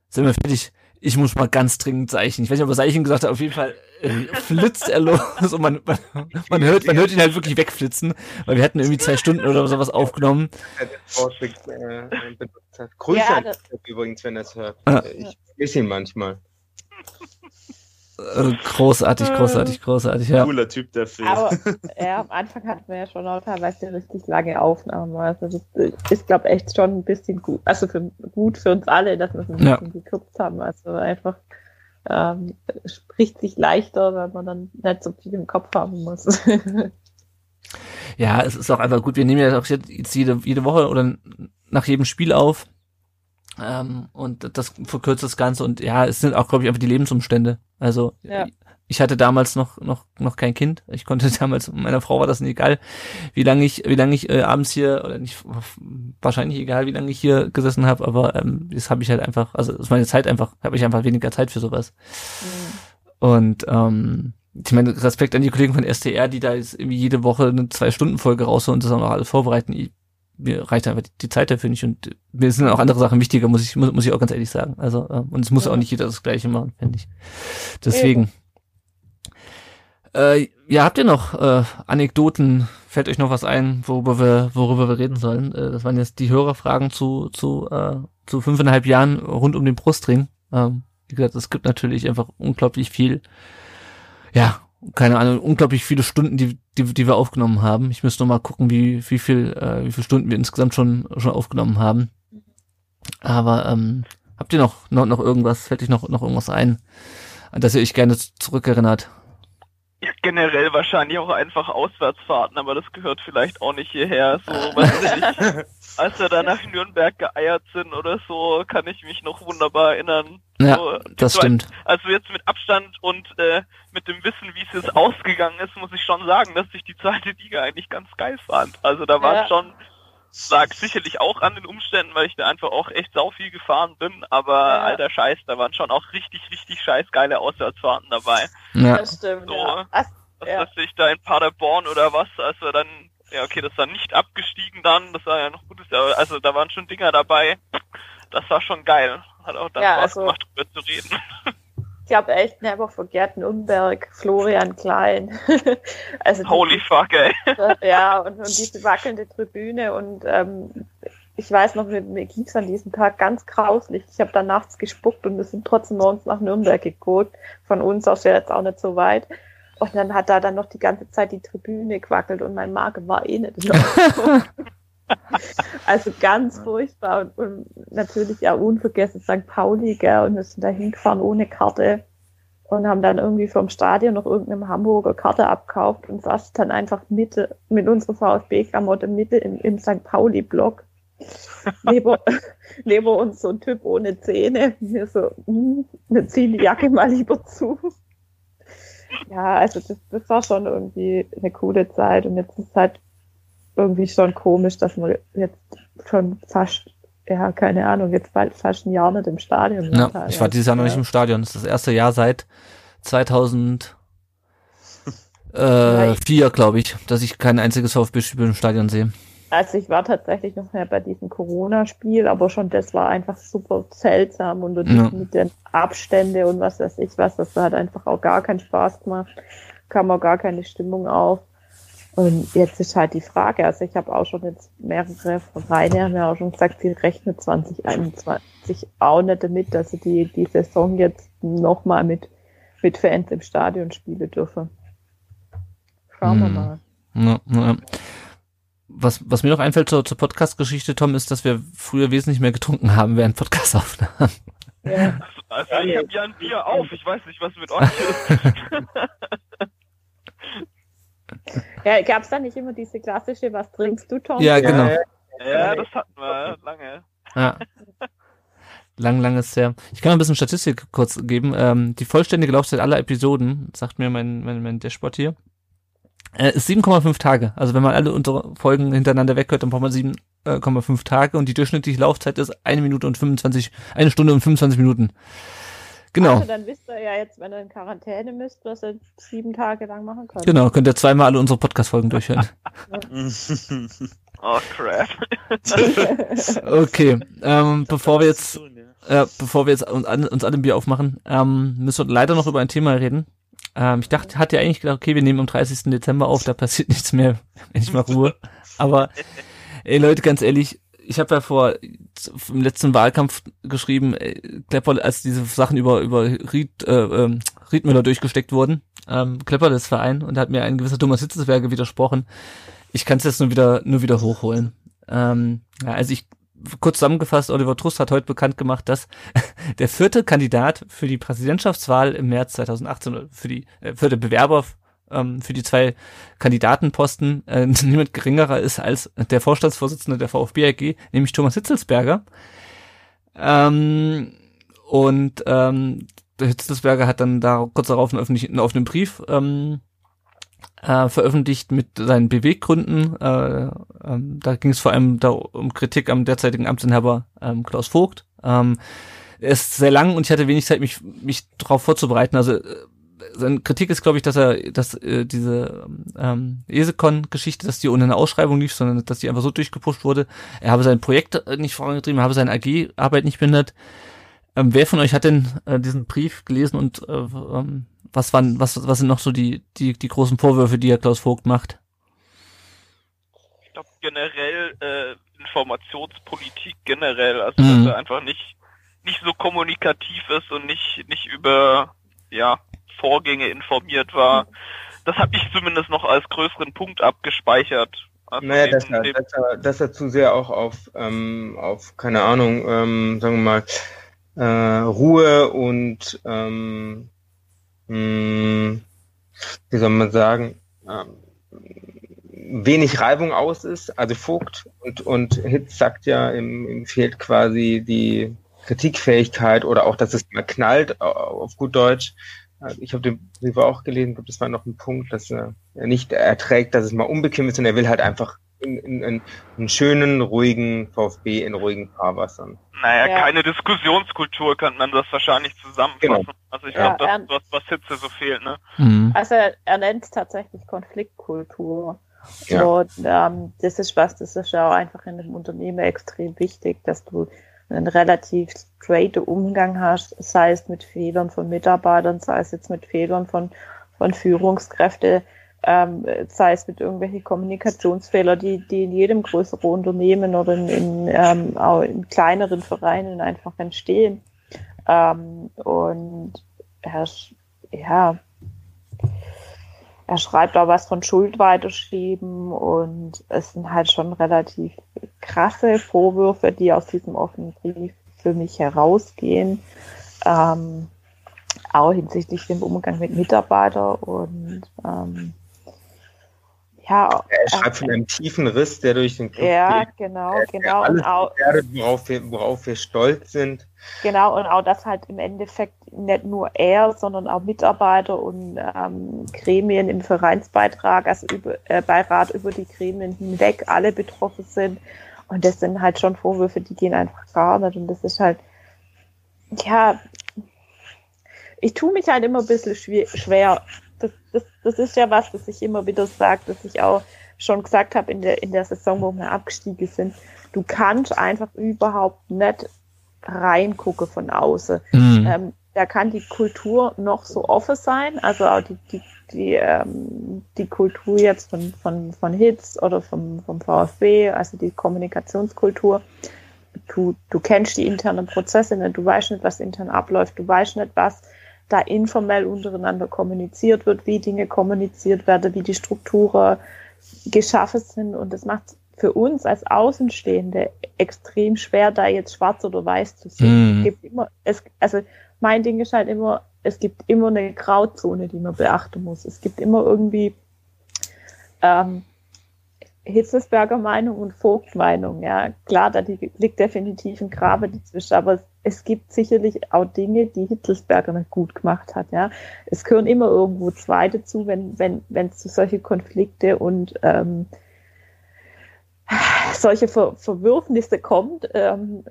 sind wir fertig? Ich muss mal ganz dringend Zeichen. Ich weiß nicht, ob er Zeichen gesagt hat, auf jeden Fall äh, flitzt er los und man, man, man, hört, man hört ihn halt wirklich wegflitzen, weil wir hatten irgendwie zwei Stunden oder sowas aufgenommen. Grüße ja, an übrigens, wenn er es hört. Ich vergesse ihn manchmal. Äh, großartig, großartig, großartig, ja. Cooler Typ dafür. Aber ja, am Anfang hatten wir ja schon auch teilweise richtig lange Aufnahmen. Also das ist, glaube ich, echt schon ein bisschen gut. Also für, gut für uns alle, dass wir es ein bisschen ja. gekürzt haben. Also einfach ähm, spricht sich leichter, weil man dann nicht so viel im Kopf haben muss. ja, es ist auch einfach gut. Wir nehmen ja auch jetzt jede, jede Woche oder nach jedem Spiel auf. Ähm, und das verkürzt das Ganze und ja, es sind auch, glaube ich, einfach die Lebensumstände. Also ja. ich hatte damals noch noch noch kein Kind. Ich konnte damals meiner Frau war das nicht egal, wie lange ich wie lange ich äh, abends hier oder nicht wahrscheinlich egal, wie lange ich hier gesessen habe, aber ähm, das habe ich halt einfach, also ist meine Zeit einfach, habe ich einfach weniger Zeit für sowas. Mhm. Und ähm, ich meine, Respekt an die Kollegen von STR, die da jetzt irgendwie jede Woche eine Zwei-Stunden-Folge rausholen und das auch noch alles vorbereiten. Ich, mir reicht einfach die Zeit dafür nicht und mir sind auch andere Sachen wichtiger, muss ich, muss, muss ich auch ganz ehrlich sagen. Also, äh, und es muss ja. auch nicht jeder das Gleiche machen, finde ich. Deswegen. Äh, ja, habt ihr noch äh, Anekdoten? Fällt euch noch was ein, worüber wir, worüber wir reden sollen? Äh, das waren jetzt die Hörerfragen zu, zu, äh, zu fünfeinhalb Jahren rund um den Brustring. Ähm, wie gesagt, es gibt natürlich einfach unglaublich viel, ja, keine Ahnung, unglaublich viele Stunden, die, die, die wir aufgenommen haben. Ich müsste noch mal gucken, wie, wie viel, äh, wie viele Stunden wir insgesamt schon, schon aufgenommen haben. Aber ähm, habt ihr noch, noch, noch irgendwas, fällt euch noch, noch irgendwas ein, an das ihr euch gerne zurückerinnert? Ja, generell wahrscheinlich auch einfach Auswärtsfahrten, aber das gehört vielleicht auch nicht hierher. So, weiß ich, als wir da nach Nürnberg geeiert sind oder so, kann ich mich noch wunderbar erinnern. Ja, so, das so stimmt. Also jetzt mit Abstand und äh, mit dem Wissen, wie es jetzt ausgegangen ist, muss ich schon sagen, dass ich die zweite Liga eigentlich ganz geil fand. Also da war Ja. schon, lag sicherlich auch an den Umständen, weil ich da einfach auch echt sau viel gefahren bin, aber Ja. alter Scheiß, da waren schon auch richtig, richtig scheiß geile Auswärtsfahrten dabei. Ja, Das stimmt, So. ja. Ach, Was Ja. weiß ich, da in Paderborn oder was, als wir dann, ja okay, das war nicht abgestiegen dann, das war ja noch gutes, aber also da waren schon Dinger dabei, das war schon geil. Hat auch dann Ja, Spaß also- gemacht, drüber zu reden. ich habe echt never forget Nürnberg, Florian Klein. also die- Holy fuck, ey. ja, und, und diese wackelnde Tribüne und ähm, ich weiß noch, mir, mir ging's an diesem Tag ganz grauslich. Ich habe dann nachts gespuckt und wir sind trotzdem morgens nach Nürnberg geguckt. Von uns aus ja jetzt auch nicht so weit. Und dann hat da dann noch die ganze Zeit die Tribüne gewackelt und mein Magen war eh nicht. Also ganz furchtbar und, und natürlich ja unvergessen St. Pauli, gell, und wir sind da hingefahren ohne Karte und haben dann irgendwie vom Stadion noch irgendeinem Hamburger Karte abkauft und saß dann einfach Mitte mit unserer VfB-Klamotte Mitte im, im St. Pauli-Block. neben, neben uns so ein Typ ohne Zähne. Mir so, hm, wir ziehen die Jacke mal lieber zu. Ja, also das, das war schon irgendwie eine coole Zeit und jetzt ist halt irgendwie schon komisch, dass wir jetzt schon fast ja, keine Ahnung, jetzt bald fast ein Jahr nicht im Stadion. Ja, ich war dieses Jahr noch nicht im Stadion. Das ist das erste Jahr seit 2004, äh, glaube ich, dass ich kein einziges VfB-Spiel im Stadion sehe. Also ich war tatsächlich noch mehr bei diesem Corona-Spiel, aber schon das war einfach super seltsam und ja. mit den Abstände und was weiß ich was, das hat einfach auch gar keinen Spaß gemacht, kam auch gar keine Stimmung auf. Und jetzt ist halt die Frage, also ich habe auch schon jetzt mehrere Vereine haben ja auch schon gesagt, sie rechnen 2021 auch nicht damit, dass sie die, die Saison jetzt nochmal mit, mit Fans im Stadion spielen dürfen. Schauen hm. wir mal. Ja, ja was, was mir noch einfällt zur, zur Podcast-Geschichte, Tom, ist, dass wir früher wesentlich mehr getrunken haben während Podcast-Aufnahmen. Ja. Also, also ich habe ja ein Bier auf, ich weiß nicht, was mit euch ist. ja, gab's da nicht immer diese klassische, was trinkst du, Tom? Ja, genau. Ja, das hatten wir lange. Ja. Lang, lang ist her. Ich kann mal ein bisschen Statistik kurz geben. Ähm, die vollständige Laufzeit aller Episoden, sagt mir mein, mein, mein Dashboard hier, äh, ist 7,5 Tage. Also wenn man alle unsere Folgen hintereinander weghört, dann braucht man 7,5 Tage und die durchschnittliche Laufzeit ist eine Minute und 25, eine Stunde und 25 Minuten. Genau. Also dann wisst ihr ja jetzt, wenn ihr in Quarantäne müsst, was ihr sieben Tage lang machen könnt. Genau, könnt ihr zweimal alle unsere Podcast-Folgen durchhören. oh crap. okay, ähm, bevor wir jetzt, äh, bevor wir jetzt uns, uns alle ein Bier aufmachen, ähm, müssen wir leider noch über ein Thema reden, ähm, ich dachte, hatte eigentlich gedacht, okay, wir nehmen am 30. Dezember auf, da passiert nichts mehr, endlich mal Ruhe. Aber ey Leute, ganz ehrlich, ich habe ja vor im letzten Wahlkampf geschrieben, Klepper, als diese Sachen über über Ried, äh, ähm, Riedmüller durchgesteckt wurden, ähm, Klepper das Verein und da hat mir ein gewisser Thomas Hitzesberger widersprochen. Ich kann es jetzt nur wieder nur wieder hochholen. Ähm, ja, also ich kurz zusammengefasst, Oliver Trust hat heute bekannt gemacht, dass der vierte Kandidat für die Präsidentschaftswahl im März 2018, für die äh, vierte Bewerber ähm, für die zwei Kandidatenposten äh, niemand geringerer ist als der Vorstandsvorsitzende der VfB AG, nämlich Thomas Hitzelsberger. Ähm, und ähm, der Hitzelsberger hat dann da kurz darauf einen öffentlichen, einen Brief ähm, äh, veröffentlicht mit seinen Beweggründen. Äh, ähm, da ging es vor allem da um Kritik am derzeitigen Amtsinhaber ähm, Klaus Vogt. Ähm, er ist sehr lang und ich hatte wenig Zeit, mich, mich darauf vorzubereiten. Also äh, seine Kritik ist, glaube ich, dass er, dass äh, diese ähm, Esekon-Geschichte, dass die ohne eine Ausschreibung lief, sondern dass die einfach so durchgepusht wurde. Er habe sein Projekt nicht vorangetrieben, er habe seine AG-Arbeit nicht behindert. Ähm, wer von euch hat denn äh, diesen Brief gelesen und äh, ähm, was waren, was, was sind noch so die, die, die großen Vorwürfe, die er Klaus Vogt macht? Ich glaube generell äh, Informationspolitik generell, also mhm. dass er einfach nicht nicht so kommunikativ ist und nicht nicht über ja Vorgänge informiert war. Das habe ich zumindest noch als größeren Punkt abgespeichert. Also naja, dass er, dass, er, dass er zu sehr auch auf, ähm, auf keine Ahnung, ähm, sagen wir mal, äh, Ruhe und ähm, mh, hm, wie soll man sagen, ähm, wenig Reibung aus ist. Also Vogt und, und Hitz sagt ja, ihm, ihm fehlt quasi die Kritikfähigkeit oder auch, dass es mal knallt, auf gut Deutsch. Also ich habe den Brief auch gelesen, ich glaube, das war noch ein Punkt, dass er nicht erträgt, dass es mal unbequem ist und er will halt einfach in, in, in einen schönen, ruhigen VfB in ruhigen Fahrwassern. Naja, ja. keine Diskussionskultur könnte man das wahrscheinlich zusammenfassen. Genau. Also ich glaube, ja, das ist was, was Hitze so fehlt, ne? Mhm. Also er, nennt es tatsächlich Konfliktkultur. Ja. Und ähm, das ist was, das ist ja auch einfach in einem Unternehmen extrem wichtig, dass du einen relativ straight Umgang hast, sei es mit Fehlern von Mitarbeitern, sei es jetzt mit Fehlern von, von Führungskräften ähm, sei es mit irgendwelchen Kommunikationsfehlern, die, die in jedem größeren Unternehmen oder in, in, ähm, auch in kleineren Vereinen einfach entstehen. Ähm, und er, ja, er schreibt auch was von Schuld weiterschieben und es sind halt schon relativ krasse Vorwürfe, die aus diesem offenen Brief für mich herausgehen. Ähm, auch hinsichtlich dem Umgang mit Mitarbeitern und ähm, ja, er schreibt von einem tiefen Riss, der durch den Club ja, geht. genau, der, genau. Alles und auch, worauf, wir, worauf wir stolz sind. Genau, und auch, dass halt im Endeffekt nicht nur er, sondern auch Mitarbeiter und ähm, Gremien im Vereinsbeitrag, also über, äh, Beirat über die Gremien hinweg alle betroffen sind Und das sind halt schon Vorwürfe, die gehen einfach gar nicht. Und das ist halt, ja, ich tue mich halt immer ein bisschen schwer. Das, das, das ist ja was, das ich immer wieder sage, dass ich auch schon gesagt habe in der, in der Saison, wo wir abgestiegen sind. Du kannst einfach überhaupt nicht reingucken von außen. Mhm. Ähm, da kann die Kultur noch so offen sein, also auch die, die, die, ähm, die Kultur jetzt von, von, von Hits oder vom, vom VfB, also die Kommunikationskultur. Du, du kennst die internen Prozesse nicht, du weißt nicht, was intern abläuft, du weißt nicht, was da informell untereinander kommuniziert wird, wie Dinge kommuniziert werden, wie die Strukturen geschaffen sind. Und das macht für uns als Außenstehende extrem schwer, da jetzt schwarz oder weiß zu sehen. Mm. Es gibt immer, es, also mein Ding ist halt immer, es gibt immer eine Grauzone, die man beachten muss. Es gibt immer irgendwie ähm, Hitzelsberger Meinung und Vogt Meinung. Ja, klar, da liegt definitiv ein Grabe dazwischen, aber es, gibt sicherlich auch Dinge, die Hitzelsberger nicht gut gemacht hat. Ja, es gehören immer irgendwo zwei dazu, wenn wenn wenn es zu solche Konflikte und ähm, solche Ver Verwürfnisse kommt, ähm,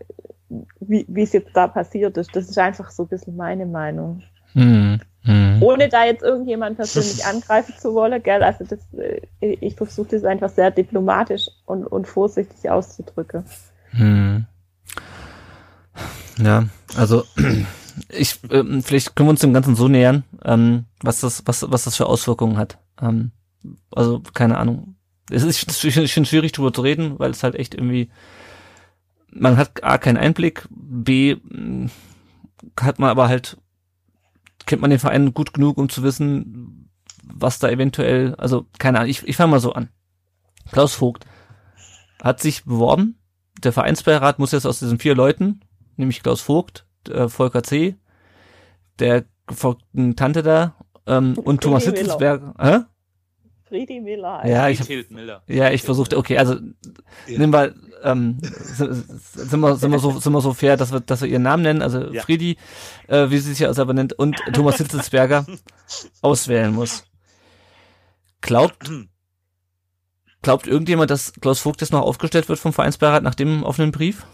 wie, wie es jetzt da passiert ist. Das ist einfach so ein bisschen meine Meinung. Mhm. Mhm. Ohne da jetzt irgendjemand persönlich angreifen zu wollen, gell? Also das, äh, ich versuche das einfach sehr diplomatisch und, und vorsichtig auszudrücken. Mhm. Ja, also ich, äh, vielleicht können wir uns dem Ganzen so nähern, ähm, was das, was, was das für Auswirkungen hat. Ähm, also keine Ahnung. Es ist, ich finde es schwierig drüber zu reden, weil es halt echt irgendwie man hat A keinen Einblick, B hat man aber halt, kennt man den Verein gut genug, um zu wissen, was da eventuell, also keine Ahnung, ich, ich fange mal so an. Klaus Vogt hat sich beworben, der Vereinsbeirat muss jetzt aus diesen vier Leuten, nämlich Klaus Vogt, äh, Volker C., der gefolgten Tante da ähm, und Thomas Hitzelsberger. Hä? Friedi Miller. Ja, ich, ja, ich versuchte, okay, also ja. nehmen wir, ähm, sind wir, sind wir so, sind wir so fair, dass wir, dass wir ihren Namen nennen, also ja. Friedi, äh, wie sie sich ja selber nennt, und Thomas Hitzelsberger auswählen muss. Glaubt, glaubt irgendjemand, dass Klaus Vogt jetzt noch aufgestellt wird vom Vereinsbeirat nach dem offenen Brief?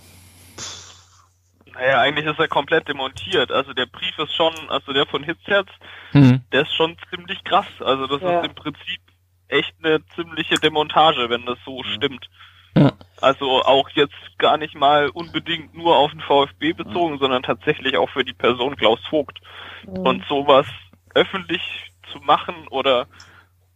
Naja, eigentlich ist er komplett demontiert. Also der Brief ist schon, also der von Hitzherz, mhm. der ist schon ziemlich krass. Also das ja. ist im Prinzip echt eine ziemliche Demontage, wenn das so stimmt. Ja. Also auch jetzt gar nicht mal unbedingt nur auf den VfB bezogen, sondern tatsächlich auch für die Person Klaus Vogt. Und sowas öffentlich zu machen oder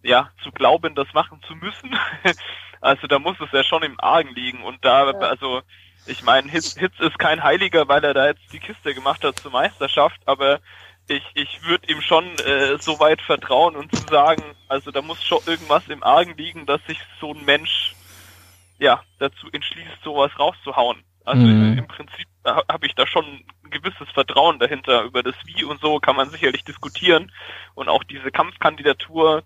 ja, zu glauben, das machen zu müssen, also da muss es ja schon im Argen liegen. Und da, ja. also ich meine, Hitz, Hitz ist kein Heiliger, weil er da jetzt die Kiste gemacht hat zur Meisterschaft, aber ich, ich würde ihm schon äh, so weit vertrauen und zu sagen, also da muss schon irgendwas im Argen liegen, dass sich so ein Mensch ja dazu entschließt, sowas rauszuhauen. Also mhm. im Prinzip habe ich da schon ein gewisses Vertrauen dahinter. Über das Wie und so kann man sicherlich diskutieren. Und auch diese Kampfkandidatur,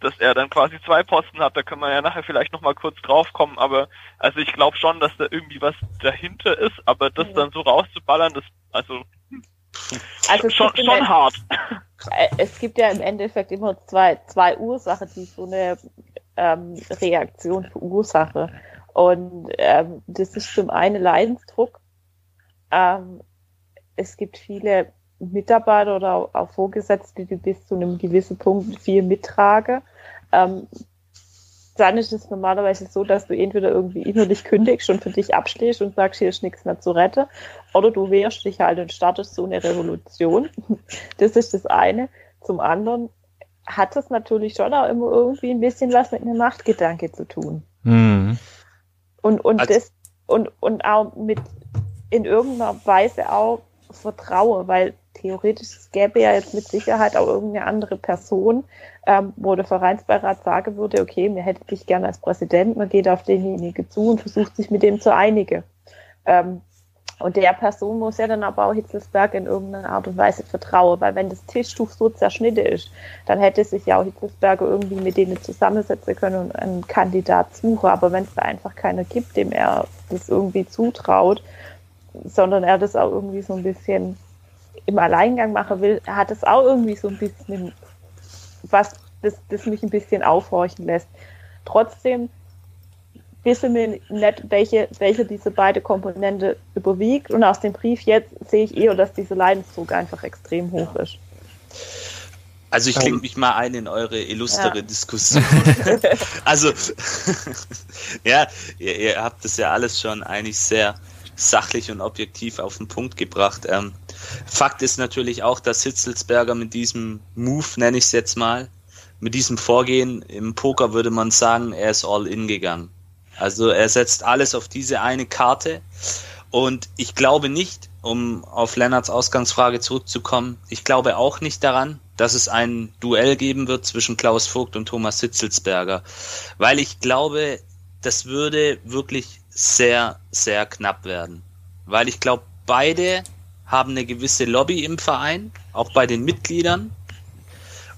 dass er dann quasi zwei Posten hat, da können wir ja nachher vielleicht nochmal kurz drauf kommen. Aber also ich glaube schon, dass da irgendwie was dahinter ist, aber das dann so rauszuballern, das also also schon, schon hart. Äh, es gibt ja im Endeffekt immer zwei, zwei Ursachen, die so eine ähm, Reaktion verursachen. Und ähm, das ist zum einen Leidensdruck. Ähm, es gibt viele Mitarbeiter oder auch Vorgesetzte, die bis zu einem gewissen Punkt viel mittragen. Ähm, dann ist es normalerweise so, dass du entweder irgendwie innerlich kündigst und für dich abstehst und sagst, hier ist nichts mehr zu retten, oder du wehrst dich halt und startest so eine Revolution. Das ist das eine. Zum anderen hat es natürlich schon auch immer irgendwie ein bisschen was mit einem Machtgedanke zu tun. Mhm. Und, und also, das, und, und auch mit in irgendeiner Weise auch Vertrauen, weil theoretisch es gäbe ja jetzt mit Sicherheit auch irgendeine andere Person, ähm, wo der Vereinsbeirat sagen würde, okay, mir hätte dich gerne als Präsident, man geht auf denjenigen zu und versucht sich mit dem zu einigen. Ähm, und der Person muss ja dann aber auch Hitzelsberg in irgendeiner Art und Weise vertrauen, weil wenn das Tischtuch so zerschnitten ist, dann hätte sich ja auch Hitzelsberger irgendwie mit denen zusammensetzen können und einen Kandidat suchen. Aber wenn es da einfach keiner gibt, dem er das irgendwie zutraut, sondern er das auch irgendwie so ein bisschen im Alleingang machen will, hat es auch irgendwie so ein bisschen was, das, das mich ein bisschen aufhorchen lässt. Trotzdem wissen wir nicht, welche, welche diese beide Komponente überwiegt. Und aus dem Brief jetzt sehe ich eher, dass dieser Leidensdruck einfach extrem hoch ist. Also ich klinge mich mal ein in eure illustre ja. Diskussion. also, ja, ihr, ihr, habt das ja alles schon eigentlich sehr sachlich und objektiv auf den Punkt gebracht. Ähm, Fakt ist natürlich auch, dass Hitzelsberger mit diesem Move, nenne ich es jetzt mal, mit diesem Vorgehen im Poker würde man sagen, er ist all in gegangen. Also er setzt alles auf diese eine Karte. Und ich glaube nicht, um auf Lennarts Ausgangsfrage zurückzukommen, ich glaube auch nicht daran, dass es ein Duell geben wird zwischen Klaus Vogt und Thomas Hitzelsberger. Weil ich glaube, das würde wirklich sehr, sehr knapp werden. Weil ich glaube, beide haben eine gewisse Lobby im Verein, auch bei den Mitgliedern.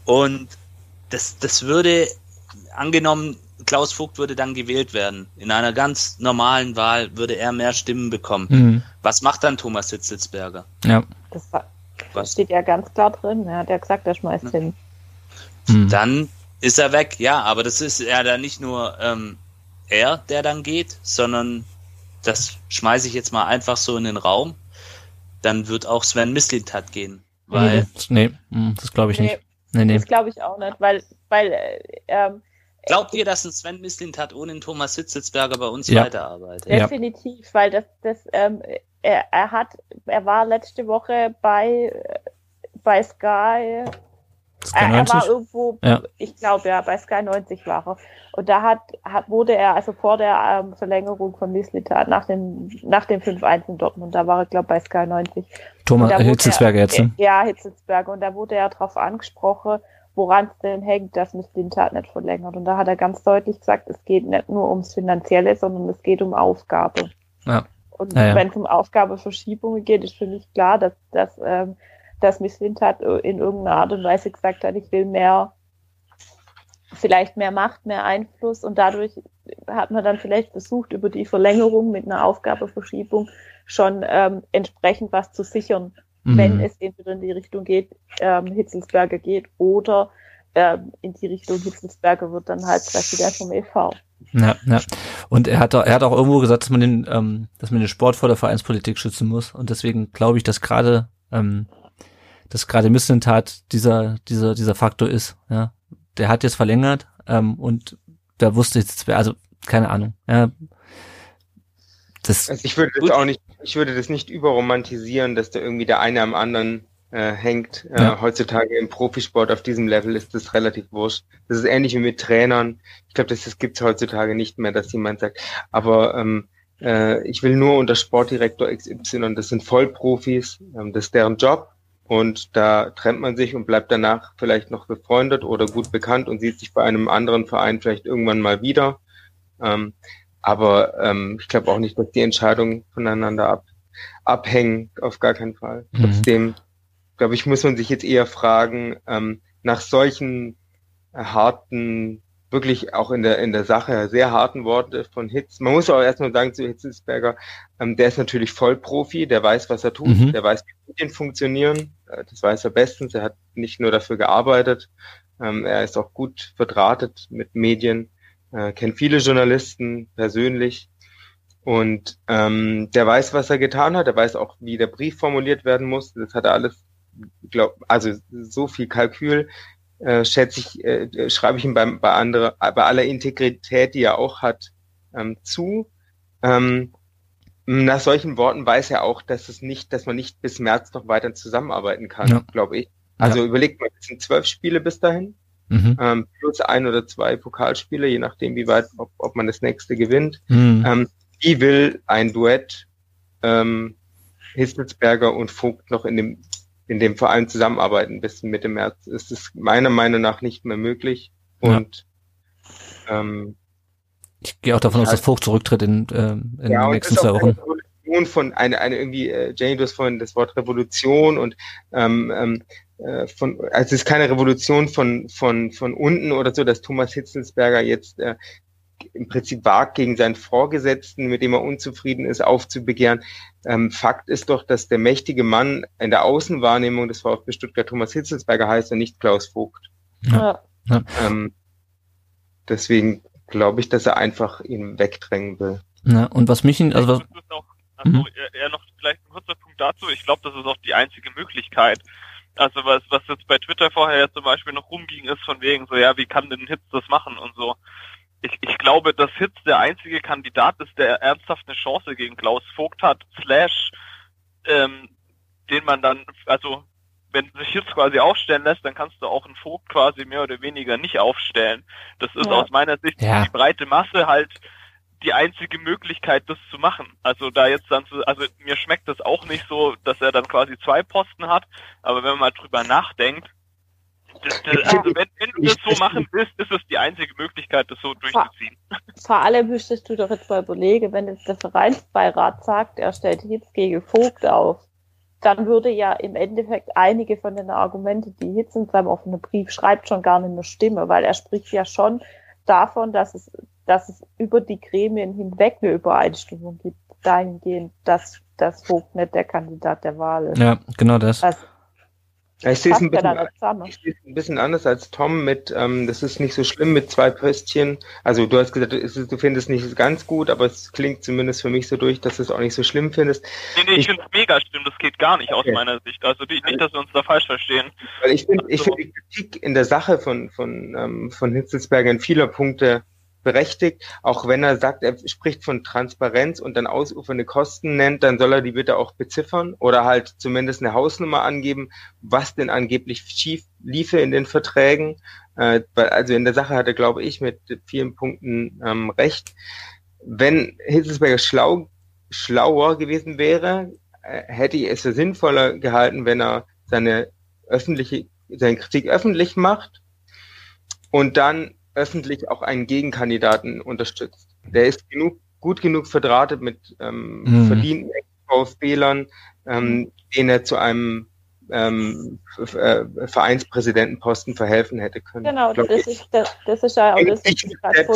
Und das, das würde, angenommen, Klaus Vogt würde dann gewählt werden. In einer ganz normalen Wahl würde er mehr Stimmen bekommen. Mhm. Was macht dann Thomas Hitzelsberger? Ja. Das Was? steht ja ganz klar drin. Er hat ja gesagt, er schmeißt ja. hin. Mhm. Dann ist er weg, ja, aber das ist ja dann nicht nur ähm, er, der dann geht, sondern das schmeiße ich jetzt mal einfach so in den Raum. Dann wird auch Sven Mislintat gehen. Weil mhm. nee, mhm, das glaube ich nee. nicht. Nee, nee. Das glaube ich auch nicht, weil, weil äh, ähm, Glaubt ihr, dass ein Sven Mislintat ohne den Thomas Hitzelsberger bei uns ja. weiterarbeitet? Definitiv, weil das, das, ähm, er, er hat, er war letzte Woche bei, bei Sky, Sky er, er war irgendwo, ja. ich glaube ja, bei Sky 90 war er. Und da hat, hat wurde er, also vor der ähm, Verlängerung von Mislitat, nach dem, nach dem 5-1 in Dortmund, da war er, glaube ich, bei Sky 90. Thomas Hitzelsberger jetzt, ne? Ja, Hitzelsberger. Und da wurde er darauf angesprochen, woran es denn hängt, dass Mislintat nicht verlängert. Und da hat er ganz deutlich gesagt, es geht nicht nur ums Finanzielle, sondern es geht um Aufgabe. Ja. Und ja, ja. wenn es um Aufgabeverschiebungen geht, ist für mich klar, dass, dass, ähm, dass Mislintat in irgendeiner Art und Weise gesagt hat, ich will mehr, vielleicht mehr Macht, mehr Einfluss und dadurch hat man dann vielleicht versucht, über die Verlängerung mit einer Aufgabeverschiebung schon ähm, entsprechend was zu sichern mhm. wenn es entweder in die Richtung geht, ähm, Hitzelsberger geht oder ähm, in die Richtung Hitzelsberger wird dann halt Präsident vom e.V. Ja, ja. Und er hat, er hat auch irgendwo gesagt, dass man den, ähm, dass man den Sport vor der Vereinspolitik schützen muss. Und deswegen glaube ich, dass gerade, ähm, dass gerade Missentat dieser, dieser, dieser Faktor ist. Ja, der hat jetzt verlängert ähm, und da wusste jetzt, also keine Ahnung. Ja, das also ich würde das auch nicht, ich würde das nicht überromantisieren, dass da irgendwie der eine am anderen äh, hängt. Äh, ja. Heutzutage im Profisport auf diesem Level ist das relativ wurscht. Das ist ähnlich wie mit Trainern. Ich glaube, das, das gibt es heutzutage nicht mehr, dass jemand sagt, aber ähm, äh, ich will nur unter Sportdirektor XY, das sind Vollprofis, ähm, das ist deren Job. Und da trennt man sich und bleibt danach vielleicht noch befreundet oder gut bekannt und sieht sich bei einem anderen Verein vielleicht irgendwann mal wieder. Ähm, aber ähm, ich glaube auch nicht, dass die Entscheidungen voneinander ab, abhängen, auf gar keinen Fall. Mhm. Trotzdem, glaube ich, muss man sich jetzt eher fragen, ähm, nach solchen harten, wirklich auch in der in der Sache sehr harten Worte von Hitz. Man muss auch erstmal sagen zu Hitzelsberger, ähm, der ist natürlich Vollprofi, der weiß, was er tut, mhm. der weiß, wie Medien funktionieren, äh, das weiß er bestens. Er hat nicht nur dafür gearbeitet, ähm, er ist auch gut verdrahtet mit Medien äh, kennt viele Journalisten persönlich und ähm, der weiß, was er getan hat. Er weiß auch, wie der Brief formuliert werden muss. Das hat er alles, glaub, also so viel Kalkül äh, schätze ich, äh, schreibe ich ihm bei, bei andere, bei aller Integrität, die er auch hat, ähm, zu. Ähm, nach solchen Worten weiß er auch, dass es nicht, dass man nicht bis März noch weiter zusammenarbeiten kann, ja. glaube ich. Also ja. überlegt mal, es sind zwölf Spiele bis dahin mhm. ähm, plus ein oder zwei Pokalspiele, je nachdem, wie weit, ob, ob man das nächste gewinnt. Mhm. Ähm, wie will ein Duett ähm, Hitzelsberger und Vogt noch in dem in dem Verein zusammenarbeiten bis Mitte März? Ist es meiner Meinung nach nicht mehr möglich. Und ja. ähm, ich gehe auch davon aus, dass Vogt zurücktritt in, äh, in ja, den nächsten zwei Wochen. Von eine, eine irgendwie, äh, Jenny, du hast vorhin das Wort Revolution und ähm, ähm, äh, von, also es ist keine Revolution von, von, von unten oder so, dass Thomas Hitzelsberger jetzt äh, im Prinzip wagt, gegen seinen Vorgesetzten, mit dem er unzufrieden ist, aufzubegehren. Ähm, Fakt ist doch, dass der mächtige Mann in der Außenwahrnehmung des VfB Stuttgart Thomas Hitzelsberger heißt und nicht Klaus Vogt. Ja. Ähm, deswegen glaube ich, dass er einfach ihn wegdrängen will. Ja, und was mich, also was, also mhm. eher noch vielleicht ein kurzer Punkt dazu. Ich glaube, das ist auch die einzige Möglichkeit. Also was, was jetzt bei Twitter vorher ja zum Beispiel noch rumging, ist von wegen so, ja, wie kann denn Hitz das machen und so. Ich, ich glaube, dass Hitz der einzige Kandidat ist, der ernsthaft eine Chance gegen Klaus Vogt hat, slash, ähm, den man dann, also wenn sich Hitz quasi aufstellen lässt, dann kannst du auch einen Vogt quasi mehr oder weniger nicht aufstellen. Das ist ja. aus meiner Sicht ja. die breite Masse halt die einzige Möglichkeit, das zu machen. Also da jetzt dann zu, also mir schmeckt das auch nicht so, dass er dann quasi zwei Posten hat, aber wenn man mal drüber nachdenkt, das, das, also wenn, wenn du das so machen willst, ist es die einzige Möglichkeit, das so durchzuziehen. Vor allem müsstest du doch jetzt mal überlegen, wenn jetzt der Vereinsbeirat sagt, er stellt Hitz gegen Vogt auf, dann würde ja im Endeffekt einige von den Argumenten, die Hitz in seinem offenen Brief schreibt, schon gar nicht mehr stimmen, weil er spricht ja schon davon, dass es dass es über die Gremien hinweg eine Übereinstimmung gibt, dahingehend, dass das Vogt nicht der Kandidat der Wahl ist. Ja, genau das. Also, ich sehe es ein, ein, bisschen anders als Tom mit, ähm, das ist nicht so schlimm mit zwei Pöstchen. Also du hast gesagt, du findest nicht ganz gut, aber es klingt zumindest für mich so durch, dass du es auch nicht so schlimm findest. Nee, nee, ich, ich finde es mega schlimm, das geht gar nicht okay. aus meiner Sicht. Also nicht, dass wir uns da falsch verstehen. Weil ich finde also, find die Kritik in der Sache von, von, ähm, von Hitzelsberger in vieler Punkte berechtigt. Auch wenn er sagt, er spricht von Transparenz und dann ausufernde Kosten nennt, dann soll er die bitte auch beziffern oder halt zumindest eine Hausnummer angeben, was denn angeblich schief liefe in den Verträgen. Äh, also in der Sache hat er, glaube ich, mit vielen Punkten ähm, recht. Wenn Hitzelsberger schlau, schlauer gewesen wäre, äh, hätte ich es für sinnvoller gehalten, wenn er seine öffentliche, seine Kritik öffentlich macht und dann öffentlich auch einen Gegenkandidaten unterstützt. Der ist genug, gut genug verdrahtet mit ähm, mhm. verdienten VfB-Lern, ähm, den er zu einem ähm, äh, Vereinspräsidentenposten verhelfen hätte können. Genau, das ist, das, das ist ja auch das, was ich gerade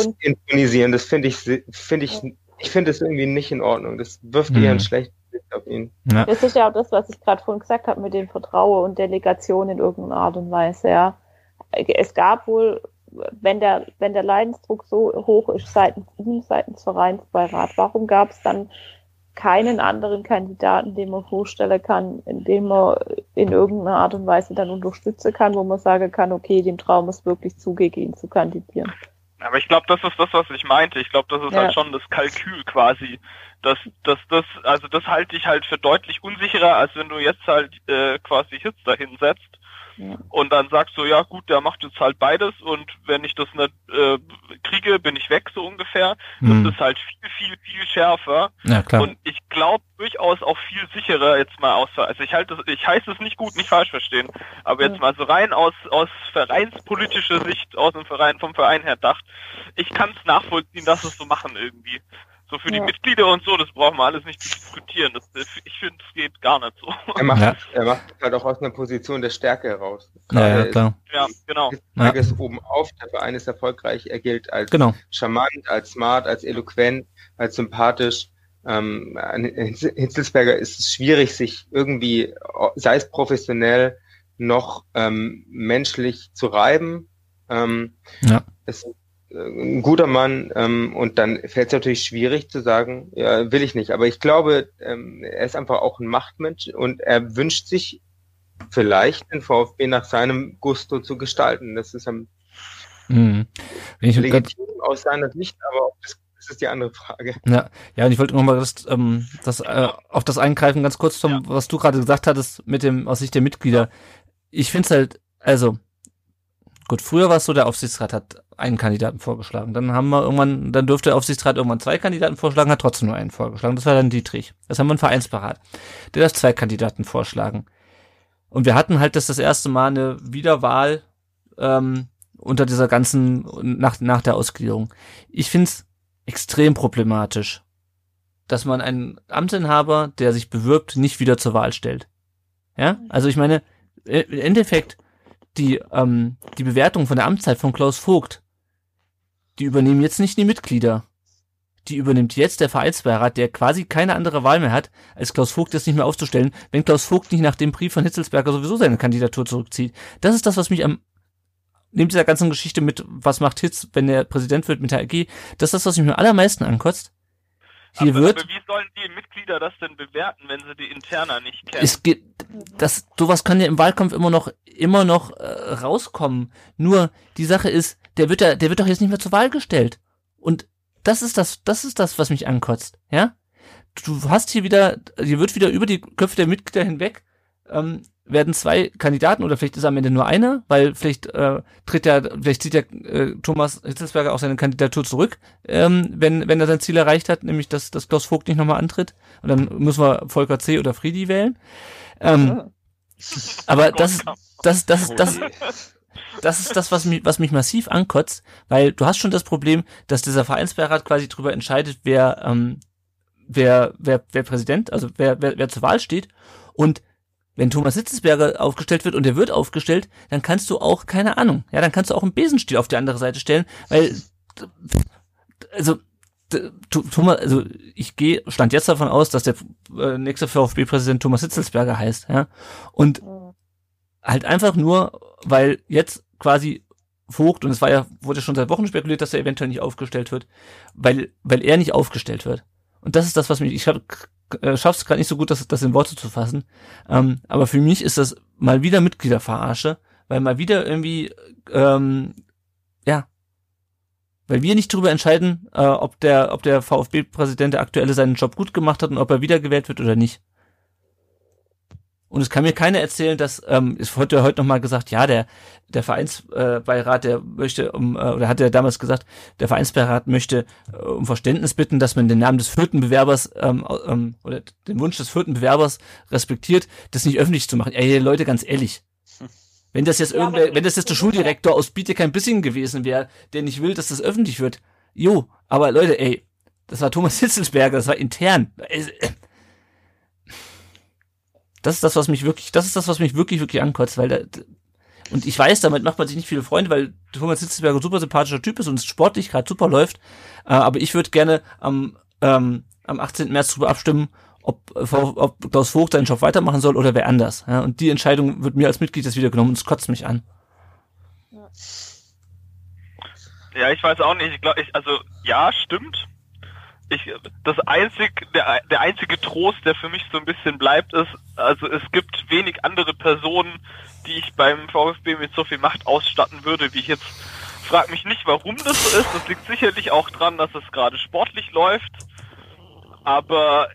das finde ich, finde ich, ich finde es irgendwie nicht in Ordnung. Das wirft mhm. eher ein schlechtes Bild auf ihn. Ja. Das ist ja auch das, was ich gerade vorhin gesagt habe mit dem Vertrauen und Delegation in irgendeiner Art und Weise, ja. Es gab wohl wenn der, wenn der Leidensdruck so hoch ist seitens ihm, seitens Vereinsbeirat, warum gab es dann keinen anderen Kandidaten, den man vorstellen kann, in dem man in irgendeiner Art und Weise dann unterstützen kann, wo man sagen kann, okay, dem Traum ist wirklich zugegen, ihn zu kandidieren. Aber ich glaube, das ist das, was ich meinte. Ich glaube, das ist ja. halt schon das Kalkül quasi. dass dass das, also das halte ich halt für deutlich unsicherer, als wenn du jetzt halt äh, quasi Hits dahin und dann sagst du, ja gut, der macht jetzt halt beides und wenn ich das nicht äh, kriege, bin ich weg, so ungefähr. Das mhm. ist halt viel, viel, viel schärfer. Ja, klar. Und ich glaube durchaus auch viel sicherer jetzt mal aus. Also ich halte ich heiße es nicht gut, nicht falsch verstehen. Aber jetzt mal so rein aus, aus vereinspolitischer Sicht, aus dem Verein, vom Verein her dacht, ich kann es nachvollziehen, dass es so machen irgendwie. So für ja. die Mitglieder und so, das brauchen wir alles nicht zu diskutieren. Das, ich finde, es geht gar nicht so. Er macht, ja. er macht halt auch aus einer Position der Stärke heraus. Ja, ja, klar. Ja, genau. Ja. ist oben auf, der Verein ist erfolgreich, er gilt als genau. charmant, als smart, als eloquent, als sympathisch. Ähm, Hitzelsberger ist es schwierig, sich irgendwie, sei es professionell, noch ähm, menschlich zu reiben. Ähm, ja. Es ein guter Mann ähm, und dann fällt es natürlich schwierig zu sagen, ja, will ich nicht. Aber ich glaube, ähm, er ist einfach auch ein Machtmensch und er wünscht sich vielleicht den VfB nach seinem Gusto zu gestalten. Das ist am mhm. legitim aus seiner Sicht, aber das, das, ist die andere Frage. Ja, ja, und ich wollte nochmal das, ähm, das, äh, auf das eingreifen, ganz kurz, Tom, ja. was du gerade gesagt hattest mit dem aus Sicht der Mitglieder. Ich finde es halt, also Gut, früher war es so, der Aufsichtsrat hat einen Kandidaten vorgeschlagen. Dann haben wir irgendwann, dann durfte der Aufsichtsrat irgendwann zwei Kandidaten vorschlagen, hat trotzdem nur einen vorgeschlagen. Das war dann Dietrich. Das haben wir einen Vereinsberat. Der darf zwei Kandidaten vorschlagen. Und wir hatten halt das das erste Mal eine Wiederwahl ähm, unter dieser ganzen, nach, nach der Ausgliederung. Ich find's extrem problematisch, dass man einen Amtsinhaber, der sich bewirbt, nicht wieder zur Wahl stellt. Ja, also ich meine, im Endeffekt die, ähm, die Bewertung von der Amtszeit von Klaus Vogt, die übernehmen jetzt nicht die Mitglieder. Die übernimmt jetzt der Vereinsbeirat, der quasi keine andere Wahl mehr hat, als Klaus Vogt das nicht mehr aufzustellen, wenn Klaus Vogt nicht nach dem Brief von Hitzelsberger sowieso seine Kandidatur zurückzieht. Das ist das, was mich am neben dieser ganzen Geschichte mit, was macht Hitz, wenn er Präsident wird mit der AG, das ist das, was mich am allermeisten ankotzt. Hier aber, wird, aber wie sollen die Mitglieder das denn bewerten, wenn sie die Interna nicht kennen? es geht, das, sowas kann ja im Wahlkampf immer noch, immer noch äh, rauskommen. Nur die Sache ist, der wird ja, der wird doch jetzt nicht mehr zur Wahl gestellt. Und das ist das, das ist das, was mich ankotzt, ja? Du hast hier wieder, hier wird wieder über die Köpfe der Mitglieder hinweg ähm, werden zwei Kandidaten oder vielleicht ist am Ende nur einer, weil vielleicht äh, tritt ja, vielleicht zieht ja äh, Thomas Hitzelsberger auch seine Kandidatur zurück, ähm, wenn wenn er sein Ziel erreicht hat, nämlich dass, dass Klaus Vogt nicht nochmal antritt. Und dann müssen wir Volker C. oder Friedi wählen. Ähm, aber das ist das das ist das das ist das, was mich, was mich massiv ankotzt, weil du hast schon das Problem, dass dieser Vereinsbeirat quasi darüber entscheidet, wer, ähm, wer, wer, wer Präsident, also wer, wer, wer zur Wahl steht. Und wenn Thomas Hitzelsberger aufgestellt wird und er wird aufgestellt, dann kannst du auch, keine Ahnung, ja, dann kannst du auch einen Besenstiel auf die andere Seite stellen, weil, also, Thomas, also ich gehe, stand jetzt davon aus, dass der äh, nächste VfB-Präsident Thomas Hitzelsberger heißt, ja. Und halt einfach nur, weil jetzt quasi Vogt, und es war ja, wurde schon seit Wochen spekuliert, dass er eventuell nicht aufgestellt wird, weil, weil er nicht aufgestellt wird. Und das ist das, was mich, ich hab, äh, schaff's gerade nicht so gut, das, das in Worte zu fassen. Ähm, aber für mich ist das mal wieder Mitgliederverarsche, weil mal wieder irgendwie, ähm, ja, weil wir nicht darüber entscheiden, äh, ob der, ob der VfB-Präsident der aktuelle seinen Job gut gemacht hat und ob er wiedergewählt wird oder nicht. Und es kann mir keiner erzählen, dass, ähm, es wurde ja heute nochmal gesagt, ja, der, der Vereinsbeirat, äh, Beirat, der möchte, um, äh, oder hat ja damals gesagt, der Vereinsbeirat möchte äh, um Verständnis bitten, dass man den Namen des vierten Bewerbers, ähm, ähm, oder den Wunsch des vierten Bewerbers respektiert, das nicht öffentlich zu machen. Ey, Leute, ganz ehrlich. Wenn das jetzt Ja, irgendwer, wenn das jetzt der Schuldirektor aus Bietigheim-Bissingen gewesen wäre, der nicht will, dass das öffentlich wird. Jo, aber Leute, ey, das war Thomas Hitzelsberger, das war intern. Das ist das, was mich wirklich, das ist das, was mich wirklich, wirklich ankotzt, weil da, und ich weiß, damit macht man sich nicht viele Freunde, weil Thomas Hitzelsberger ein super sympathischer Typ ist und es sportlich gerade super läuft. Äh, aber ich würde gerne am, ähm, am 18. März darüber abstimmen, ob, äh, ob Klaus Vogt seinen Job weitermachen soll oder wer anders. Ja? Und die Entscheidung wird mir als Mitglied das wieder genommen und es kotzt mich an. Ja, ich weiß auch nicht. Ich glaube, ich, also ja, stimmt. Ich, das einzig, der, der einzige Trost, der für mich so ein bisschen bleibt, ist, also es gibt wenig andere Personen, die ich beim VfB mit so viel Macht ausstatten würde, wie ich jetzt. Frag mich nicht, warum das so ist. Das liegt sicherlich auch dran, dass es gerade sportlich läuft. Aber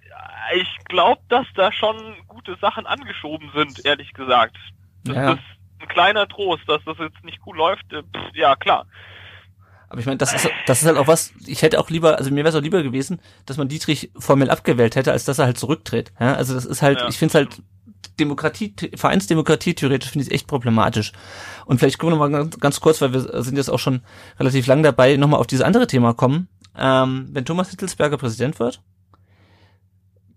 ich glaube, dass da schon gute Sachen angeschoben sind, ehrlich gesagt. Das Ja. ist ein kleiner Trost, dass das jetzt nicht gut läuft. äh, Pff, ja, klar. Aber ich meine, das ist, das ist halt auch was, ich hätte auch lieber, also mir wäre es auch lieber gewesen, dass man Dietrich formell abgewählt hätte, als dass er halt zurücktritt. Ja, also das ist halt, Ja. ich finde es halt Demokratie, Vereinsdemokratie theoretisch finde ich echt problematisch. Und vielleicht können wir noch mal ganz, ganz kurz, weil wir sind jetzt auch schon relativ lang dabei, nochmal auf dieses andere Thema kommen. Ähm, wenn Thomas Hitzelsberger Präsident wird,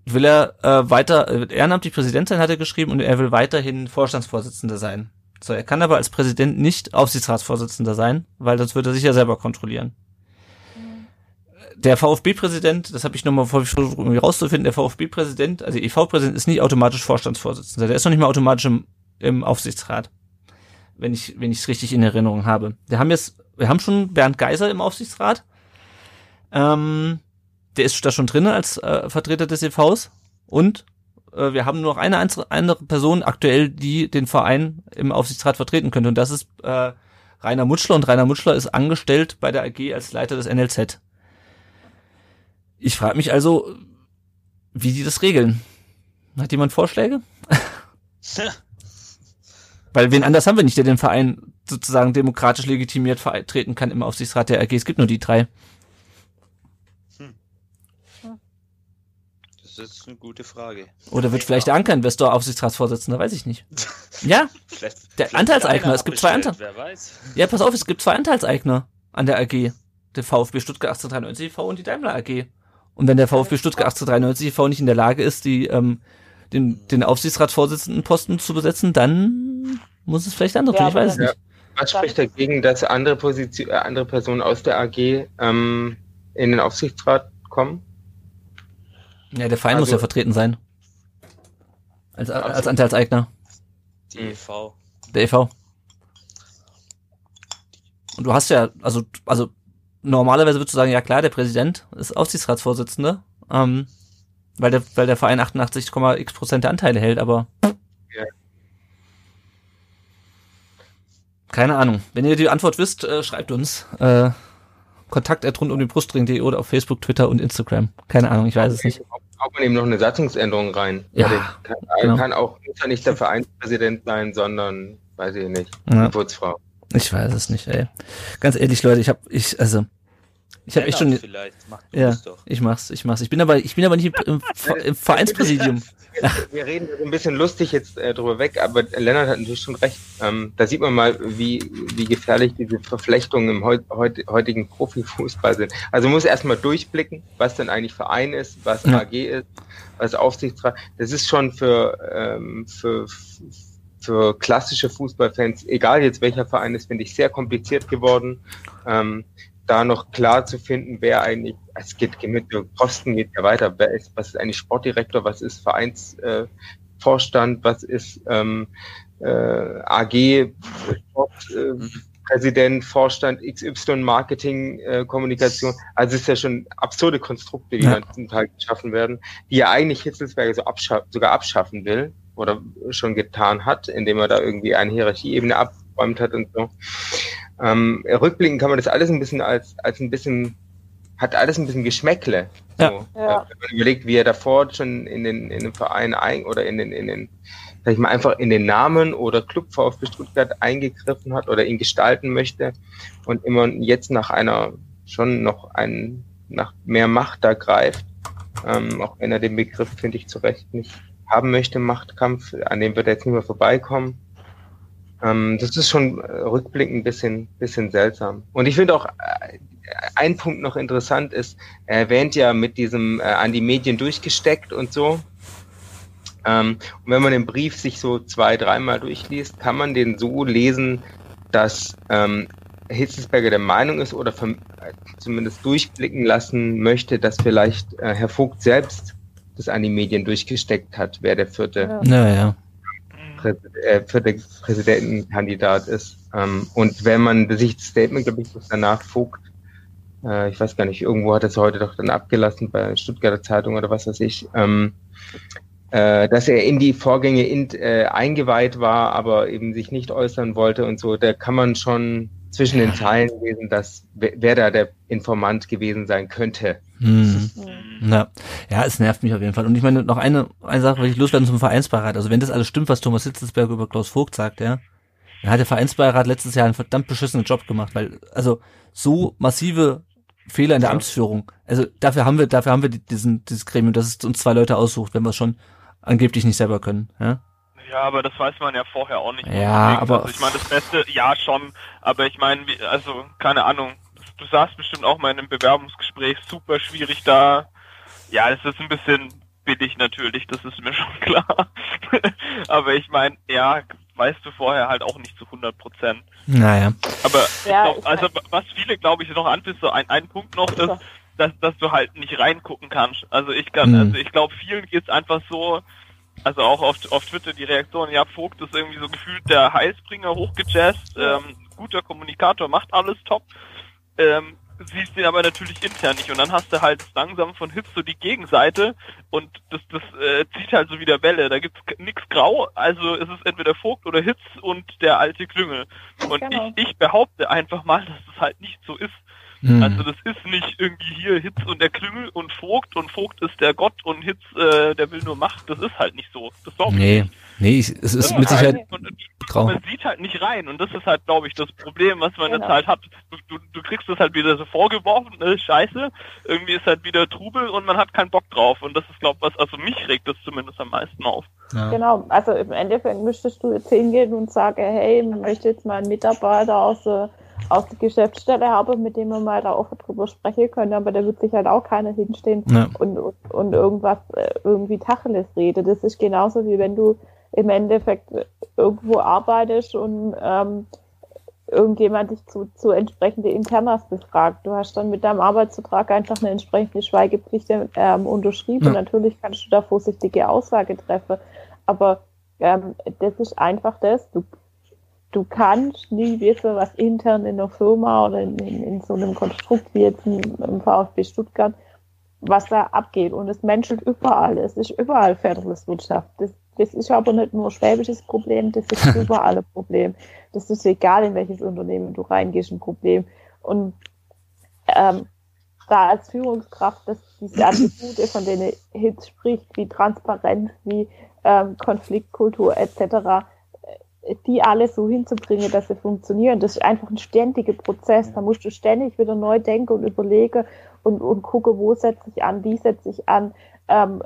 will er äh, weiter äh, ehrenamtlich Präsident sein, hat er geschrieben, und er will weiterhin Vorstandsvorsitzender sein. So, er kann aber als Präsident nicht Aufsichtsratsvorsitzender sein, weil das würde er sich ja selber kontrollieren. Der VfB-Präsident, das habe ich nochmal versucht irgendwie rauszufinden, der VfB-Präsident, also EV-Präsident ist nicht automatisch Vorstandsvorsitzender, der ist noch nicht mal automatisch im, im Aufsichtsrat, wenn ich wenn ich es richtig in Erinnerung habe. Wir haben jetzt, wir haben schon Bernd Geiser im Aufsichtsrat, ähm, der ist da schon drin als äh, Vertreter des EVs und äh, wir haben nur noch eine andere Person aktuell, die den Verein im Aufsichtsrat vertreten könnte. Und das ist äh, Rainer Mutschler. Und Rainer Mutschler ist angestellt bei der AG als Leiter des NLZ. Ich frage mich also, wie die das regeln. Hat jemand Vorschläge? Weil wen anders haben wir nicht, der den Verein sozusagen demokratisch legitimiert vertreten kann im Aufsichtsrat der AG. Es gibt nur die drei. Das ist eine gute Frage. Oder wird vielleicht der Anker-Investor Aufsichtsratsvorsitzender, weiß ich nicht. Ja, Vielleicht, Der vielleicht Anteilseigner, es gibt zwei weiß. Ja, pass auf, es gibt zwei Anteilseigner an der AG. Der VfB Stuttgart 1893 e.V. und die Daimler AG. Und wenn der VfB Stuttgart 1893 e.V. nicht in der Lage ist, die, ähm, den, den Aufsichtsratsvorsitzenden Posten zu besetzen, dann muss es vielleicht andere tun, Ja, ich weiß es nicht. Was spricht dagegen, dass andere, Position, äh, andere Personen aus der AG ähm, in den Aufsichtsrat kommen? Ja, der Verein muss also- ja vertreten sein. Als, als Anteilseigner, Die EV. der e e.V. Und du hast ja, also, also normalerweise würdest du sagen, ja klar, der Präsident ist Aufsichtsratsvorsitzender, ähm, weil der, weil der Verein 88,x Prozent der Anteile hält, aber Ja. keine Ahnung. Wenn ihr die Antwort wisst, äh, schreibt uns. Äh, Kontakt rund um den Brustring.de oder auf Facebook, Twitter und Instagram. Keine Ahnung, ich weiß es nicht. Haut man eben noch eine Satzungsänderung rein. Ja, Also kann, genau. kann auch nicht der Vereinspräsident sein, sondern, weiß ich nicht, Ja. Putzfrau. Ich weiß es nicht, ey. Ganz ehrlich, Leute, ich hab, ich, also, ich habe echt schon, Vielleicht. Mach ja, ich mach's, ich mach's. Ich bin aber, ich bin aber nicht im, im, Vereinspräsidium. Wir, reden so ein bisschen lustig jetzt äh, drüber weg, aber Lennart hat natürlich schon recht. Ähm, da sieht man mal, wie, wie gefährlich diese Verflechtungen im heut, heut, heutigen Profifußball sind. Also man muss erstmal durchblicken, was denn eigentlich Verein ist, was Ja. AG ist, was Aufsichtsrat. Das ist schon für, ähm, für, für klassische Fußballfans, egal jetzt welcher Verein ist, finde ich sehr kompliziert geworden. Ähm, da noch klar zu finden, wer eigentlich, es geht mit dem Posten geht ja weiter, wer ist, was ist eigentlich Sportdirektor, was ist Vereinsvorstand, äh, was ist ähm, äh, AG, Sport, äh, Präsident, Vorstand, XY, Marketing, äh, Kommunikation. Also es ist ja schon absurde Konstrukte, die Ja. zum Teil geschaffen werden, die ja eigentlich Hitzelsberger so abscha sogar abschaffen will oder schon getan hat, indem er da irgendwie eine Hierarchieebene abgeräumt hat und so. Ähm, rückblickend kann man das alles ein bisschen als, als ein bisschen, hat alles ein bisschen Geschmäckle. So, Ja. Ja. Äh, Wenn man überlegt, wie er davor schon in den, in den Verein ein, oder in den, in den, sag ich mal, einfach in den Namen oder Club VfB Stuttgart eingegriffen hat oder ihn gestalten möchte und immer jetzt nach einer, schon noch ein, nach mehr Macht da greift, ähm, auch wenn er den Begriff, finde ich, zu Recht nicht haben möchte, Machtkampf, an dem wird er jetzt nicht mehr vorbeikommen. Ähm, das ist schon äh, rückblickend ein bisschen, bisschen seltsam. Und ich finde auch, äh, ein Punkt noch interessant ist, er erwähnt ja mit diesem äh, an die Medien durchgesteckt und so. Ähm, und wenn man den Brief sich so zwei, dreimal durchliest, kann man den so lesen, dass ähm, Hitzelsberger der Meinung ist oder vom, äh, zumindest durchblicken lassen möchte, dass vielleicht äh, Herr Vogt selbst das an die Medien durchgesteckt hat, wer der vierte Ja. Naja. Präsid äh, vierte Präsidentenkandidat ist. Ähm, und wenn man sich das Statement, glaube ich, danach Vogt, äh, ich weiß gar nicht, irgendwo hat es heute doch dann abgelassen bei Stuttgarter Zeitung oder was weiß ich, ähm, äh, dass er in die Vorgänge in, äh, eingeweiht war, aber eben sich nicht äußern wollte und so, da kann man schon zwischen den Zeilen lesen, dass wer da der Informant gewesen sein könnte. Hm. Mhm. Ja. ja, es nervt mich auf jeden Fall. Und ich meine, noch eine, eine Sache, weil ich loswerden zum Vereinsbeirat. Also wenn das alles stimmt, was Thomas Hitzelsberg über Klaus Vogt sagt, ja, dann hat der Vereinsbeirat letztes Jahr einen verdammt beschissenen Job gemacht, weil, also, so massive Fehler in der Ja. Amtsführung. Also dafür haben wir, dafür haben wir die- diesen, dieses Gremium, dass es uns zwei Leute aussucht, wenn wir es schon angeblich nicht selber können, ja. Ja, aber das weiß man ja vorher auch nicht. Ja, Deswegen, aber- Also ich meine, das Beste, ja schon, aber ich meine, also, keine Ahnung, du saßt bestimmt auch mal in einem Bewerbungsgespräch, super schwierig da. Ja, das ist ein bisschen billig natürlich, das ist mir schon klar. aber ich meine, ja, weißt du vorher halt auch nicht zu 100 Prozent. Naja. Aber Ja, glaub, also was viele, glaube ich, noch anpisst, so ein, ein Punkt noch ist, dass, dass du halt nicht reingucken kannst. Also ich kann, Mhm. also ich glaube, vielen geht's einfach so, also auch auf, auf Twitter die Reaktion, ja, Vogt ist irgendwie so gefühlt der Heilsbringer, hochgejazzt, ähm, guter Kommunikator, macht alles top. Ähm, siehst den aber natürlich intern nicht und dann hast du halt langsam von Hitz so die Gegenseite und das das äh, zieht halt so wieder Welle. Da gibt's nix grau, also ist es entweder Vogt oder Hitz und der alte Klüngel. Und Genau. ich, ich behaupte einfach mal, dass es halt nicht so ist. Hm. Also das ist nicht irgendwie hier Hitz und der Klüngel und Vogt und Vogt ist der Gott und Hitz, äh, der will nur Macht. Das ist halt nicht so. Das glaube ich nee, nicht. nee, ich, es ist Ja, mit Sicherheit grau. man sieht halt nicht rein und das ist halt, glaube ich, das Problem, was man Genau. jetzt halt hat. Du, du, du kriegst das halt wieder so vorgeworfen, ne, scheiße, irgendwie ist halt wieder Trubel und man hat keinen Bock drauf und das ist, glaube ich, was, also mich regt das zumindest am meisten auf. Ja. Genau, also im Endeffekt müsstest du jetzt hingehen und sagen, hey, man möchte jetzt mal einen Mitarbeiter aus der, aus der Geschäftsstelle haben, mit dem wir mal da offen drüber sprechen können, aber da wird sich halt auch keiner hinstehen Ja. und, und, und irgendwas äh, irgendwie Tacheles rede. Das ist genauso wie wenn du im Endeffekt irgendwo arbeitest und ähm, irgendjemand dich zu, zu entsprechende Internas befragt. Du hast dann mit deinem Arbeitsvertrag einfach eine entsprechende Schweigepflicht ähm, unterschrieben. Ja. Natürlich kannst du da vorsichtige Aussage treffen, aber ähm, das ist einfach das. Du, du kannst nie wissen, was intern in der Firma oder in, in, in so einem Konstrukt wie jetzt im, im VfB Stuttgart, was da abgeht. Und es menschelt überall. Es ist überall Federaliswirtschaft. Das, das ist aber nicht nur ein schwäbisches Problem, das ist überall ein Problem. Das ist egal, in welches Unternehmen du reingehst, ein Problem. Und ähm, da als Führungskraft, dass diese Attribute, von denen Hitz spricht, wie Transparenz, wie ähm, Konfliktkultur etc., die alle so hinzubringen, dass sie funktionieren. Das ist einfach ein ständiger Prozess. Da musst du ständig wieder neu denken und überlegen und, und gucken, wo setze ich an, wie setze ich an, ähm,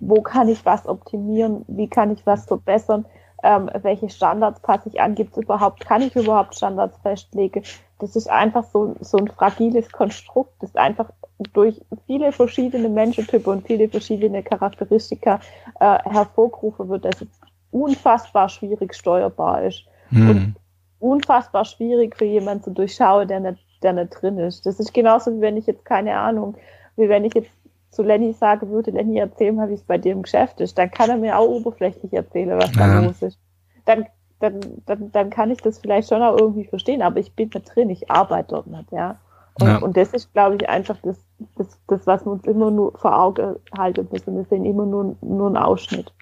wo kann ich was optimieren, wie kann ich was verbessern, ähm, welche Standards passe ich an, gibt es überhaupt, kann ich überhaupt Standards festlegen. Das ist einfach so, so ein fragiles Konstrukt, das einfach durch viele verschiedene Menschentypen und viele verschiedene Charakteristika äh, hervorgerufen wird, dass es unfassbar schwierig steuerbar ist. Hm. Und unfassbar schwierig für jemanden zu durchschauen, der nicht, der nicht drin ist. Das ist genauso, wie wenn ich jetzt, keine Ahnung, wie wenn ich jetzt zu Lenny sagen würde, Lenny, erzähl mal, wie es bei dir im Geschäft ist, dann kann er mir auch oberflächlich erzählen, was da los ist. Dann, dann, dann, dann kann ich das vielleicht schon auch irgendwie verstehen, aber ich bin nicht drin, ich arbeite dort nicht, ja. Und, ja. und das ist, glaube ich, einfach das, das, das, was wir uns immer nur vor Augen halten müssen. Wir sehen immer nur, nur einen Ausschnitt.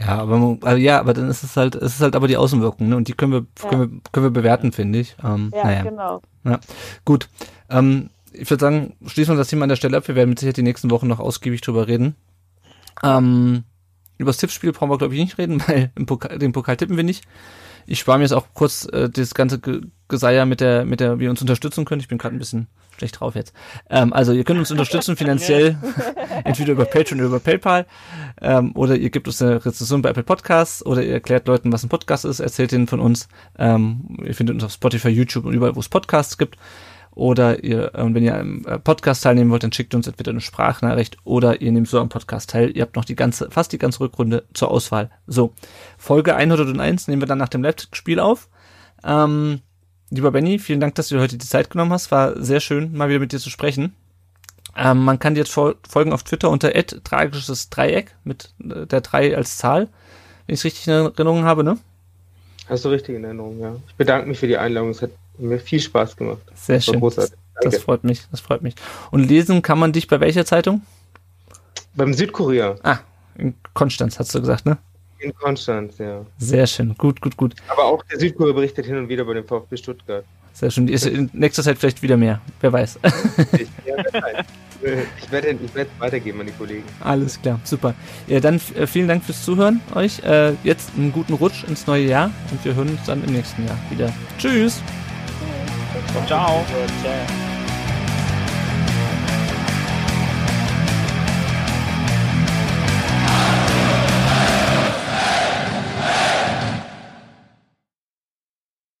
Ja, aber also ja, aber dann ist es halt, es ist halt aber die Außenwirkung, ne? Und die können wir, ja. können wir, können wir bewerten, finde ich. Ähm, ja, naja. genau. Ja, gut. Ähm, ich würde sagen, schließen wir das Thema an der Stelle ab. Wir werden mit Sicherheit die nächsten Wochen noch ausgiebig drüber reden. Ähm, über das Tippspiel brauchen wir, glaube ich, nicht reden, weil im Pokal, den Pokal tippen wir nicht. Ich spare mir jetzt auch kurz äh, das ganze Geseier mit der, mit der, wie ihr uns unterstützen könnt. Ich bin gerade ein bisschen schlecht drauf jetzt. Ähm, also ihr könnt uns unterstützen finanziell, entweder über Patreon oder über PayPal, ähm, oder ihr gebt uns eine Rezension bei Apple Podcasts, oder ihr erklärt Leuten, was ein Podcast ist, erzählt ihnen von uns. Ähm, ihr findet uns auf Spotify, YouTube und überall, wo es Podcasts gibt. Oder ihr, äh, wenn ihr am äh, Podcast teilnehmen wollt, dann schickt uns entweder eine Sprachnachricht oder ihr nehmt so am Podcast teil. Ihr habt noch die ganze, fast die ganze Rückrunde zur Auswahl. So, Folge 101 nehmen wir dann nach dem Leipzig-Spiel auf. Ähm, lieber Benny, vielen Dank, dass du heute die Zeit genommen hast. War sehr schön, mal wieder mit dir zu sprechen. Ähm, man kann dir jetzt folgen auf Twitter unter tragisches Dreieck mit äh, der 3 als Zahl, wenn ich es richtig in Erinnerung habe, ne? Hast du richtig in Erinnerung, ja. Ich bedanke mich für die Einladung. Es hat mir viel Spaß gemacht. Sehr schön. Das freut mich, das freut mich. Und lesen kann man dich bei welcher Zeitung? Beim Südkorea. Ah, in Konstanz hast du gesagt, ne? In Konstanz, ja. Sehr schön, gut, gut, gut. Aber auch der Südkorea berichtet hin und wieder bei dem VfB Stuttgart. Sehr schön. Ist in nächster Zeit vielleicht wieder mehr. Wer weiß. Ich, ja, ich werde ich werde weitergeben an die Kollegen. Alles klar, super. Ja, dann äh, vielen Dank fürs Zuhören euch. Äh, jetzt einen guten Rutsch ins neue Jahr und wir hören uns dann im nächsten Jahr wieder. Tschüss. Ciao. Ciao.